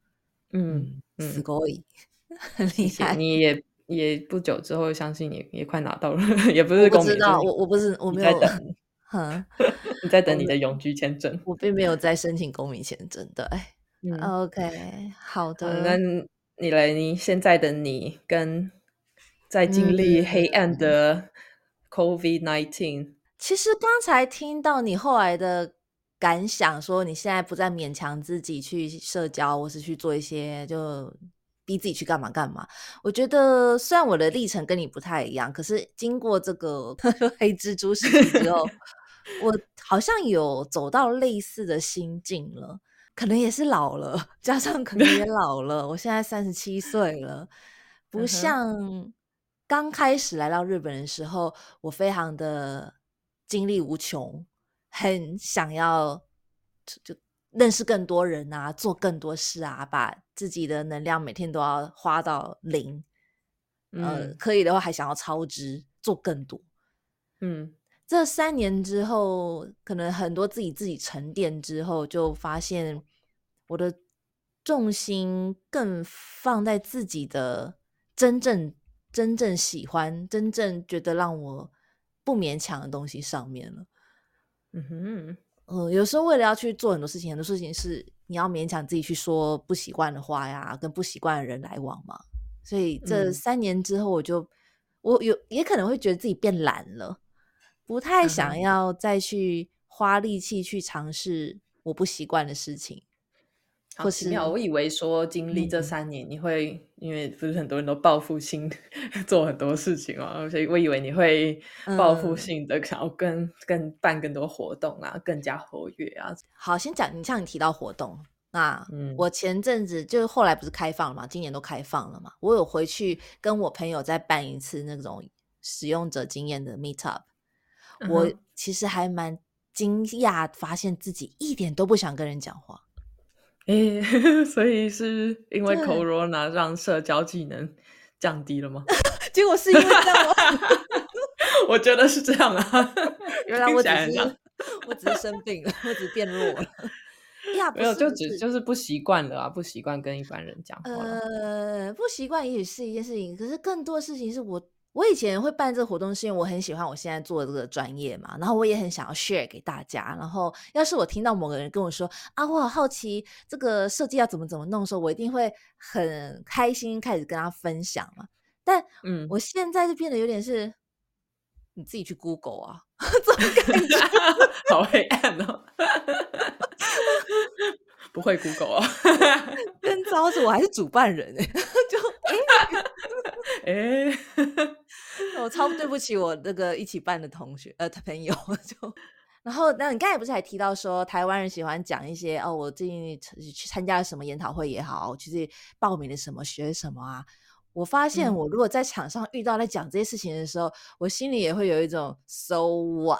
嗯嗯，すごい，很厉害。你也也不久之后，相信你也快拿到了，也不是公民，我我不是我没有等。你在等你的永居签证？我并没有在申请公民签证。对，OK，好的。那你来，你现在的你跟在经历黑暗的 COVID nineteen，其实刚才听到你后来的 感想，说你现在不再勉强自己去社交，或是去做一些就。逼自己去干嘛干嘛？我觉得虽然我的历程跟你不太一样，可是经过这个 黑蜘蛛事件之后，我好像有走到类似的心境了。可能也是老了，加上可能也 老了。我现在三十七岁了，不像刚开始来到日本的时候，我非常的精力无穷，很想要就。认识更多人啊，做更多事啊，把自己的能量每天都要花到零，呃，可以的话还想要超支做更多。嗯，这三年之后，可能很多自己自己沉淀之后，就发现我的重心更放在自己的真正真正喜欢、真正觉得让我不勉强的东西上面了。嗯哼。嗯，有时候为了要去做很多事情，很多事情是你要勉强自己去说不习惯的话呀，跟不习惯的人来往嘛。所以这三年之后，我就我有也可能会觉得自己变懒了，不太想要再去花力气去尝试我不习惯的事情。好奇妙！我以为说经历这三年，你会因为不是很多人都报复性 做很多事情嘛，所以我以为你会报复性的想要跟跟办更多活动啊，更加活跃啊。好，先讲你像你提到活动，那我前阵子就是后来不是开放了嘛，今年都开放了嘛，我有回去跟我朋友再办一次那种使用者经验的 meet up，我其实还蛮惊讶，发现自己一点都不想跟人讲话。诶，所以是因为 Corona 让社交技能降低了吗？结果是因为这样吗？我觉得是这样啊。原来我只是我只是生病了，我只是变弱了。呀，没有，就只就是不习惯了啊，不习惯跟一般人讲话。呃，不习惯也许是一件事情，可是更多事情是我。我以前会办这个活动，是因为我很喜欢我现在做的这个专业嘛，然后我也很想要 share 给大家。然后，要是我听到某个人跟我说啊，我好好奇这个设计要怎么怎么弄的时候，我一定会很开心开始跟他分享嘛。但，嗯，我现在就变得有点是，你自己去 Google 啊，怎么感觉 好黑暗哦？不会 Google 啊？跟糟子我还是主办人哎，就哎哎。我超对不 起我那个一起办的同学呃他朋友就，然后那你刚才不是还提到说台湾人喜欢讲一些哦，我最近去参加了什么研讨会也好，其实报名了什么学什么啊？我发现我如果在场上遇到在讲这些事情的时候，我心里也会有一种 so what，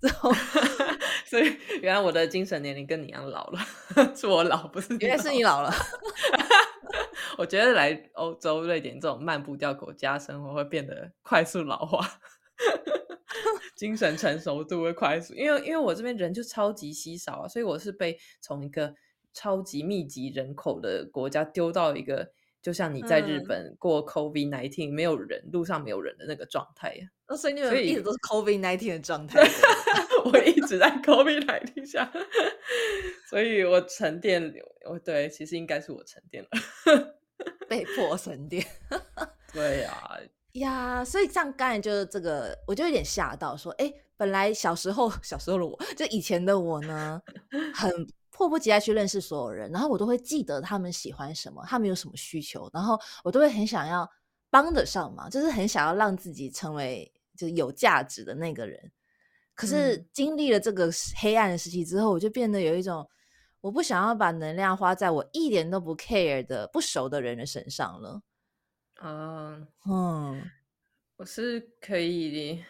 之后，所以原来我的精神年龄跟你一样老了，是我老不是？原来是你老了。我觉得来欧洲瑞典这种慢步调国家生活会变得快速老化，精神成熟度会快速，因为因为我这边人就超级稀少啊，所以我是被从一个超级密集人口的国家丢到一个，就像你在日本过 COVID nineteen 没有人，路上没有人的那个状态呀。所以你们一直都是 COVID nineteen 的状态。我一直在 COVID nineteen 下，所以我沉淀，我对，其实应该是我沉淀了。被迫沉淀，对呀，呀，所以像刚才就是这个，我就有点吓到，说，哎，本来小时候小时候的我，就以前的我呢，很迫不及待去认识所有人，然后我都会记得他们喜欢什么，他们有什么需求，然后我都会很想要帮得上忙，就是很想要让自己成为就是有价值的那个人。可是经历了这个黑暗的时期之后，我就变得有一种。我不想要把能量花在我一点都不 care 的不熟的人的身上了。嗯嗯，我是可以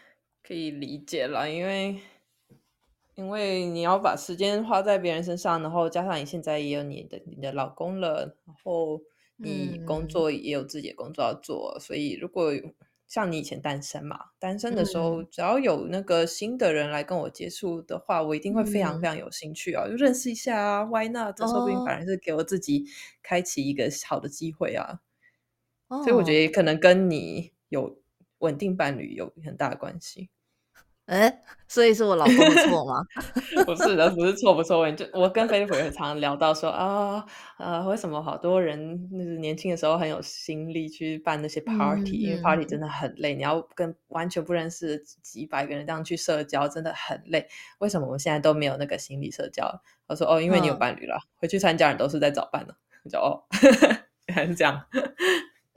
可以理解了，因为因为你要把时间花在别人身上，然后加上你现在也有你的你的老公了，然后你工作也有自己的工作要做，所以如果。像你以前单身嘛，单身的时候，只要有那个新的人来跟我接触的话，我一定会非常非常有兴趣啊，就认识一下啊，Why not？这说不定反而是给我自己开启一个好的机会啊。所以我觉得可能跟你有稳定伴侣有很大的关系。哎，所以是我老公的错吗？不是的，不是错不错。就我跟菲利普也常聊到说啊，呃，为什么好多人那是年轻的时候很有心力去办那些 party，因为 party 真的很累，你要跟完全不认识几百个人这样去社交，真的很累。为什么我们现在都没有那个心理社交？我说哦，因为你有伴侣了，回去参加人都是在找伴呢。我说哦，原来是这样。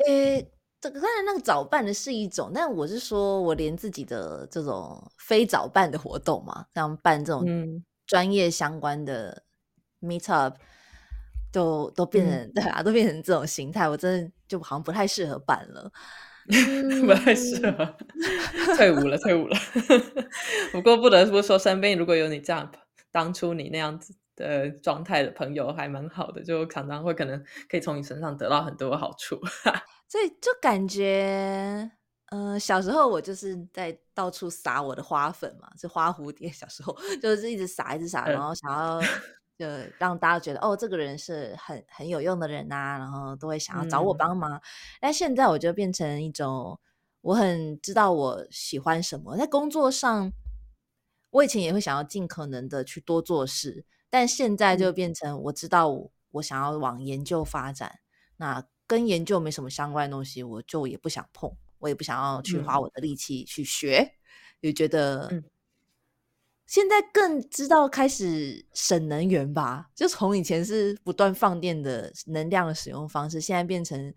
呃。这个当然，那个早办的是一种，但我是说，我连自己的这种非早办的活动嘛，像办这种专业相关的 meet up，都都变成对啊，都变成这种形态，我真的就好像不太适合办了，不太适合，退伍了，退伍了。不过不得不说，身边如果有你这样当初你那样子的状态的朋友，还蛮好的，就常常会可能可以从你身上得到很多好处。所以就感觉，嗯，小时候我就是在到处撒我的花粉嘛，是花蝴蝶。小时候 就是一直撒，一直撒，然后想要就让大家觉得，哦，这个人是很很有用的人呐，然后都会想要找我帮忙。但现在我就变成一种，我很知道我喜欢什么，在工作上，我以前也会想要尽可能的去多做事，但现在就变成我知道我想要往研究发展，那。跟研究没什么相关的东西，我就也不想碰，我也不想要去花我的力气去学，也觉得现在更知道开始省能源吧？就从以前是不断放电的能量的使用方式，现在变成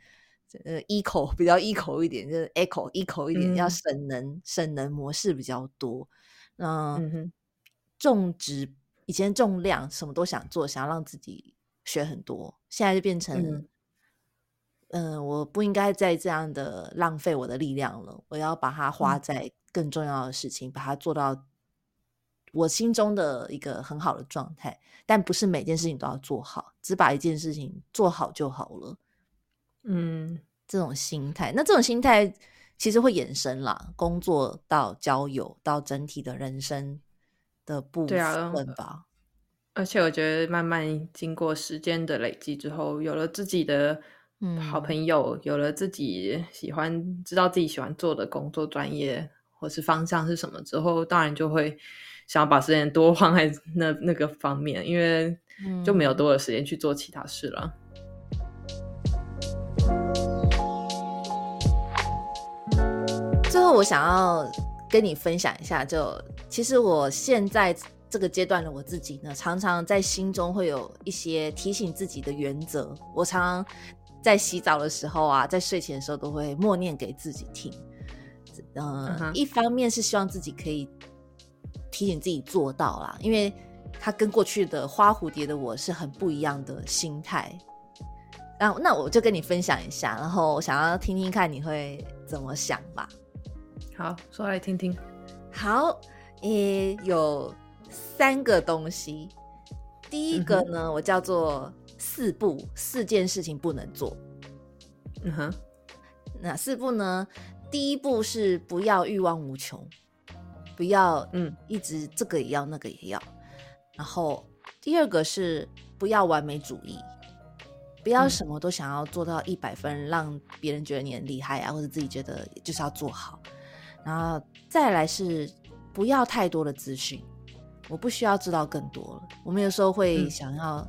呃 eco 比较 eco 一点，就是 eco eco 一点，要省能省能模式比较多。嗯，种植以前重量什么都想做，想要让自己学很多，现在就变成嗯，我不应该再这样的浪费我的力量了，我要把它花在更重要的事情，把它做到。我心中的一个很好的状态，但不是每件事情都要做好，只把一件事情做好就好了。嗯，这种心态，那这种心态其实会延伸啦，工作到交友到整体的人生的部分吧。而且我觉得，慢慢经过时间的累积之后，有了自己的好朋友，有了自己喜欢、知道自己喜欢做的工作专业或是方向是什么之后，当然就会。想要把时间多放在 那那个方面，因为就没有多的时间去做其他事了。最后，我想要跟你分享一下，就其实我现在这个阶段的我自己呢，常常在心中会有一些提醒自己的原则。我常常在洗澡的时候啊，在睡前的时候都会默念给自己听。嗯，一方面是希望自己可以。提醒自己做到啦，因为他跟过去的花蝴蝶的我是很不一样的心态。那我就跟你分享一下，然后想要听听看你会怎么想吧。好，说来听听。好，诶，有三个东西。第一个呢，我叫做四步，四件事情不能做。嗯哼，哪四步呢？第一步是不要欲望无穷。不要，嗯，一直这个也要，那个也要。然后第二个是不要完美主义，不要什么都想要做到一百分，让别人觉得你很厉害啊，或者自己觉得就是要做好。然后再来是不要太多的资讯，我不需要知道更多了。我们有时候会想要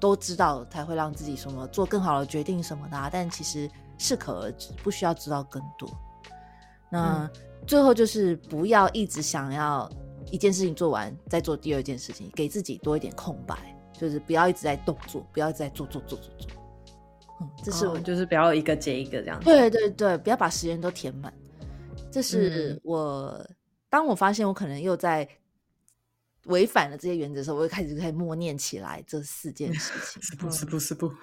都知道，才会让自己什么做更好的决定什么的，但其实适可而止，不需要知道更多。那。最后就是不要一直想要一件事情做完再做第二件事情，给自己多一点空白，就是不要一直在动作，不要再做做做做做。嗯，这是我就是不要一个接一个这样。对对对，不要把时间都填满。这是我当我发现我可能又在违反了这些原则的时候，我就开始开始默念起来这四件事情。是不是不是不？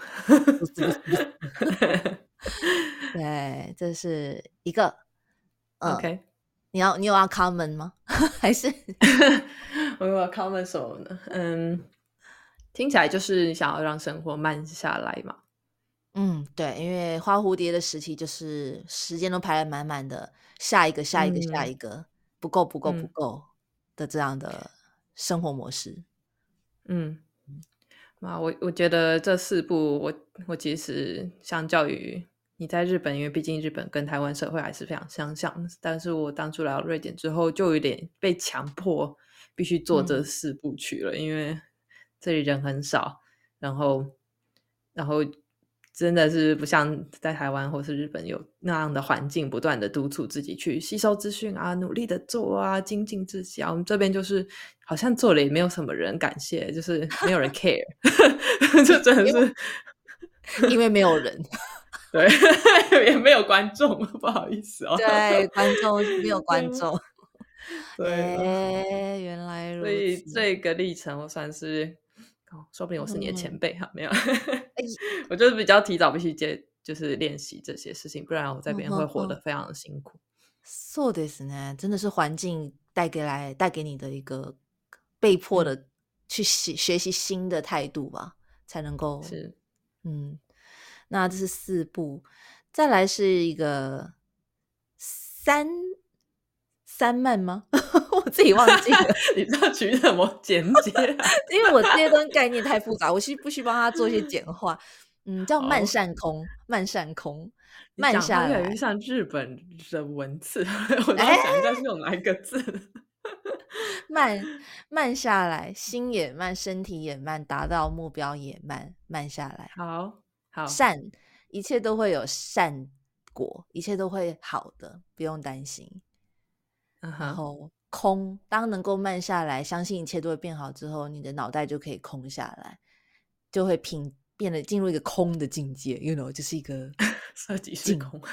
对，这是一个。OK。你要你有要 comment 吗？还是 我有 common 什么呢？嗯，听起来就是想要让生活慢下来嘛。嗯，对，因为花蝴蝶的时期就是时间都排的满满的，下一个下一个下一个不够不够不够的这样的生活模式。嗯，啊，我我觉得这四部，我我其实相较于。你在日本，因为毕竟日本跟台湾社会还是非常相像。但是我当初来到瑞典之后，就有点被强迫必须做这四部曲了，因为这里人很少，然后，然后真的是不像在台湾或是日本有那样的环境，不断的督促自己去吸收资讯啊，努力的做啊，精进自己啊。我们这边就是好像做了也没有什么人感谢，就是 没有人 care，就真的是因为没有人。对，也没有观众，不好意思哦。对，观众没有观众。对，原来如此。所以这个历程，我算是，说不定我是你的前辈哈，没有。我就是比较提早必须接，就是练习这些事情，不然我在别人会活得非常的辛苦。So this 呢，真的是环境带给来带给你的一个被迫的去学学习新的态度吧，才能够是嗯。那这是四步，再来是一个三三慢吗？我自己忘记了。你知道取什么简介？因为我这些东概念太复杂，我需不需帮他做一些简化？嗯，叫慢善空，慢善空，慢下来。像日本的文字，我在想一下是用哪一个字？慢慢下来，心也慢，身体也慢，达到目标也慢，慢下来。好好。善，一切都会有善果，一切都会好的，不用担心。然后空，当能够慢下来，相信一切都会变好之后，你的脑袋就可以空下来，就会平变得进入一个空的境界，you know，就是一个 设计是空。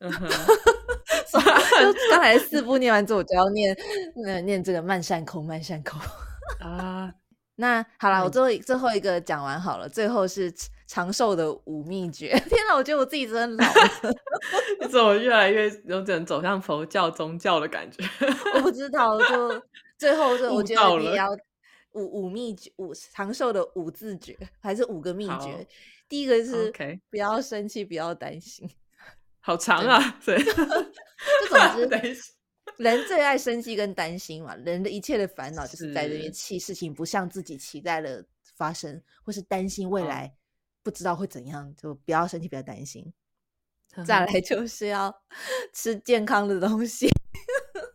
嗯哼，就刚才四步念完之后，我就要念，念这个慢善空，慢善空啊。那好了，我最后最后一个讲完好了，最后是长寿的五秘诀。天哪，我觉得我自己真的老了，你怎么越来越有点走向佛教宗教的感觉？我不知道，就 最后就我觉得你要五五秘诀，五长寿的五字诀，还是五个秘诀？第一个是不要生气，不要担心。好长啊！对，就总之，人最爱生气跟担心嘛。人的一切的烦恼就是在这边气事情不像自己期待的发生，或是担心未来不知道会怎样，就不要身体，不要担心。再来就是要 吃健康的东西。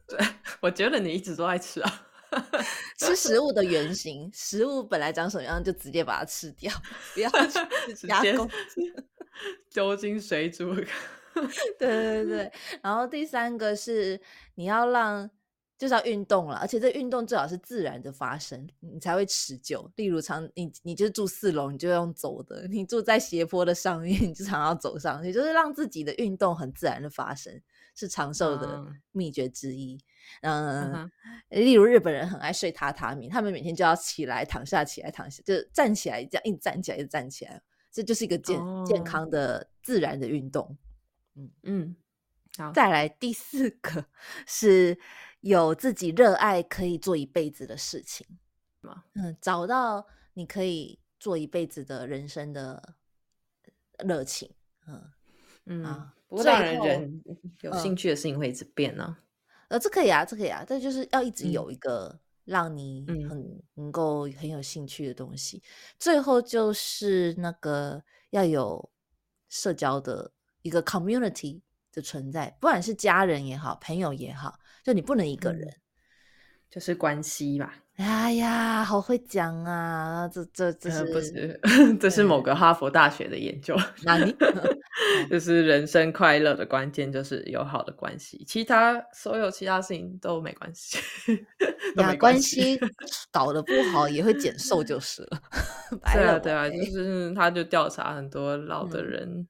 对，我觉得你一直都爱吃啊，吃食物的原型，食物本来长什么样就直接把它吃掉，不要加工，酒精水煮。对对对，然后第三个是你要让就是要运动了，而且这运动最好是自然的发生，你才会持久。例如长你你就是住四楼，你就用走的；你住在斜坡的上面，你就常要走上去，就是让自己的运动很自然的发生，是长寿的秘诀之一。嗯，例如日本人很爱睡榻榻米，他们每天就要起来躺下，起来躺下，就站起来这样一站起来就站起来，这就是一个健健康的自然的运动。嗯再来第四个是有自己热爱可以做一辈子的事情嗯，找到你可以做一辈子的人生的热情。嗯嗯啊，不过当然人有兴趣的事情会一直变呢。呃，这可以啊，这可以啊，这就是要一直有一个让你很能够很有兴趣的东西。最后就是那个要有社交的。一个 community 的存在，不管是家人也好，朋友也好，就你不能一个人，就是关系吧。哎呀，好会讲啊！这这这是不是？这是某个哈佛大学的研究。哪里？就是人生快乐的关键就是有好的关系，其他所有其他事情都没关系。那关系搞得不好也会减寿就是了。对啊，对啊，就是他就调查很多老的人。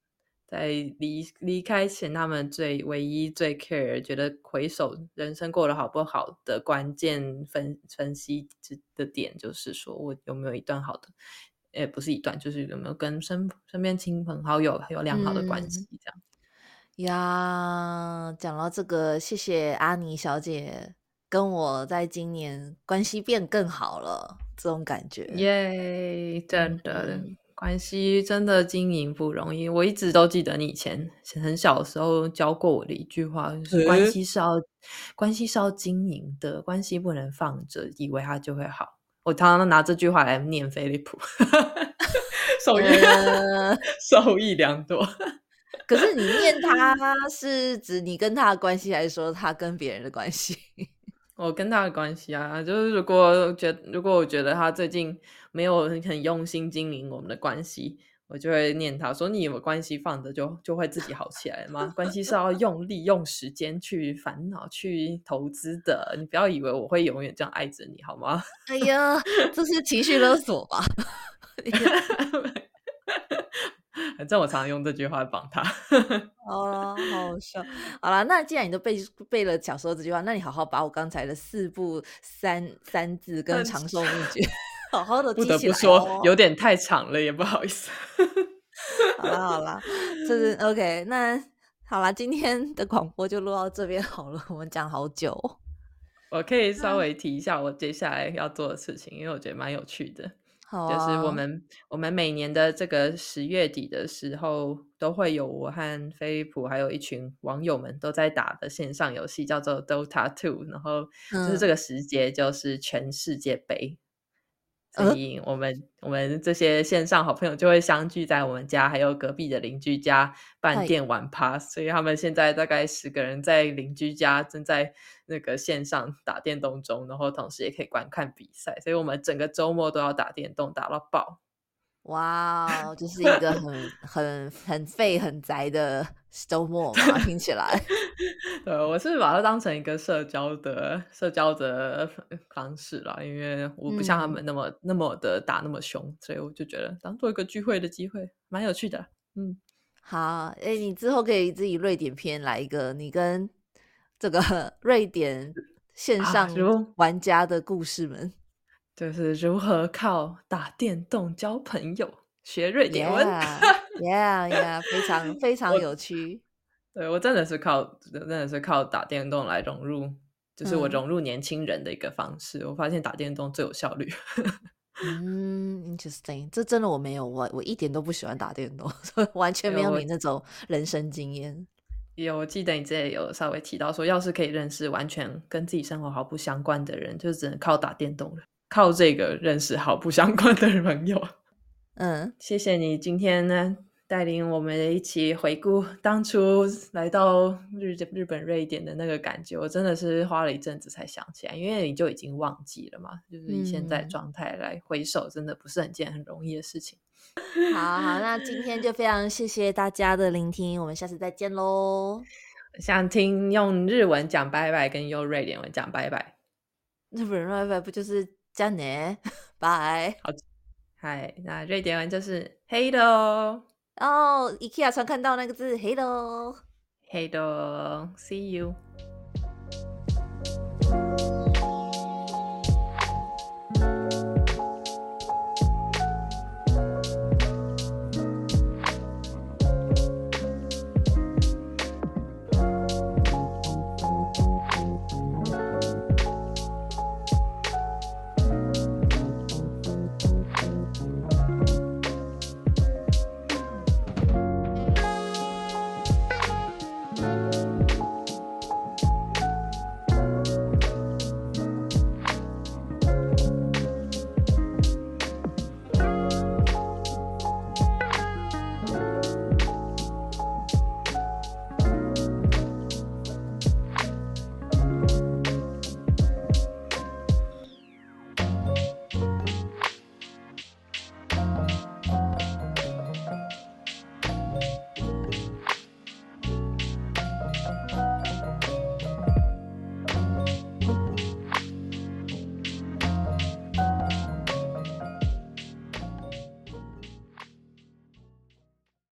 在离离开前，他们最唯一最 care，觉得回首人生过得好不好的关键分分析的点，就是说我有没有一段好的，也，不是一段，就是有没有跟身身边亲朋好友有良好的关系，这样。呀，讲到这个，谢谢阿妮小姐跟我在今年关系变更好了，这种感觉，耶，真的。关系真的经营不容易，我一直都记得你以前很小的时候教过我的一句话，就是关系是要关系是要经营的，关系不能放着，以为它就会好。我常常拿这句话来念菲利普，受益 受益良多。可是你念他是指你跟他的关系，还是说他跟别人的关系？我跟他的关系啊，就是如果觉如果我觉得他最近。没有很用心经营我们的关系，我就会念他说：“你有关系放着就就会自己好起来吗？关系是要用力用时间去烦恼去投资的，你不要以为我会永远这样爱着你好吗？”哎呀，这是情绪勒索吧？反正我常常用这句话绑他。哦，好笑。好了，那既然你都背背了小时候这句话，那你好好把我刚才的四步三三字跟长寿秘诀。好好的记起来，不得不说有点太长了，也不好意思。好了好了，这是 OK。那好了，今天的广播就录到这边好了。我们讲好久，我可以稍微提一下我接下来要做的事情，因为我觉得蛮有趣的。好，就是我们我们每年的这个十月底的时候，都会有我和飞利浦还有一群网友们都在打的线上游戏，叫做 Dota Two。然后就是这个时节，就是全世界杯。所以我们我们这些线上好朋友就会相聚在我们家，还有隔壁的邻居家办电玩趴。所以他们现在大概十个人在邻居家正在那个线上打电动中，然后同时也可以观看比赛。所以我们整个周末都要打电动，打到爆。哇，就是一个很很很废很宅的周末嘛，听起来。对，我是把它当成一个社交的社交的方式啦，因为我不像他们那么那么的打那么凶，所以我就觉得当做一个聚会的机会，蛮有趣的。嗯，好，哎，你之后可以自己瑞典篇来一个，你跟这个 瑞典线上玩家的故事们。就是如何靠打电动交朋友、学瑞典文，Yeah Yeah，非常非常有趣。对我真的是靠，真的是靠打电动来融入，就是我融入年轻人的一个方式。我发现打电动最有效率。嗯，Interesting，这真的我没有，我我一点都不喜欢打电动，完全没有你那种人生经验。有，我记得你之前有稍微提到说，要是可以认识完全跟自己生活毫不相关的人，就只能靠打电动了。靠这个认识好不相关的朋友，嗯，谢谢你今天呢带领我们一起回顾当初来到日日本瑞典的那个感觉，我真的是花了一阵子才想起来，因为你就已经忘记了嘛，就是以现在状态来回首，真的不是很件很容易的事情。好好，那今天就非常谢谢大家的聆听，我们下次再见喽。想听用日文讲拜拜，跟用瑞典文讲拜拜，日本人拜拜不就是？加呢，拜。好，嗨，那瑞典文就是 hello。哦，IKEA 常看到那个字 hello。Hello，see you。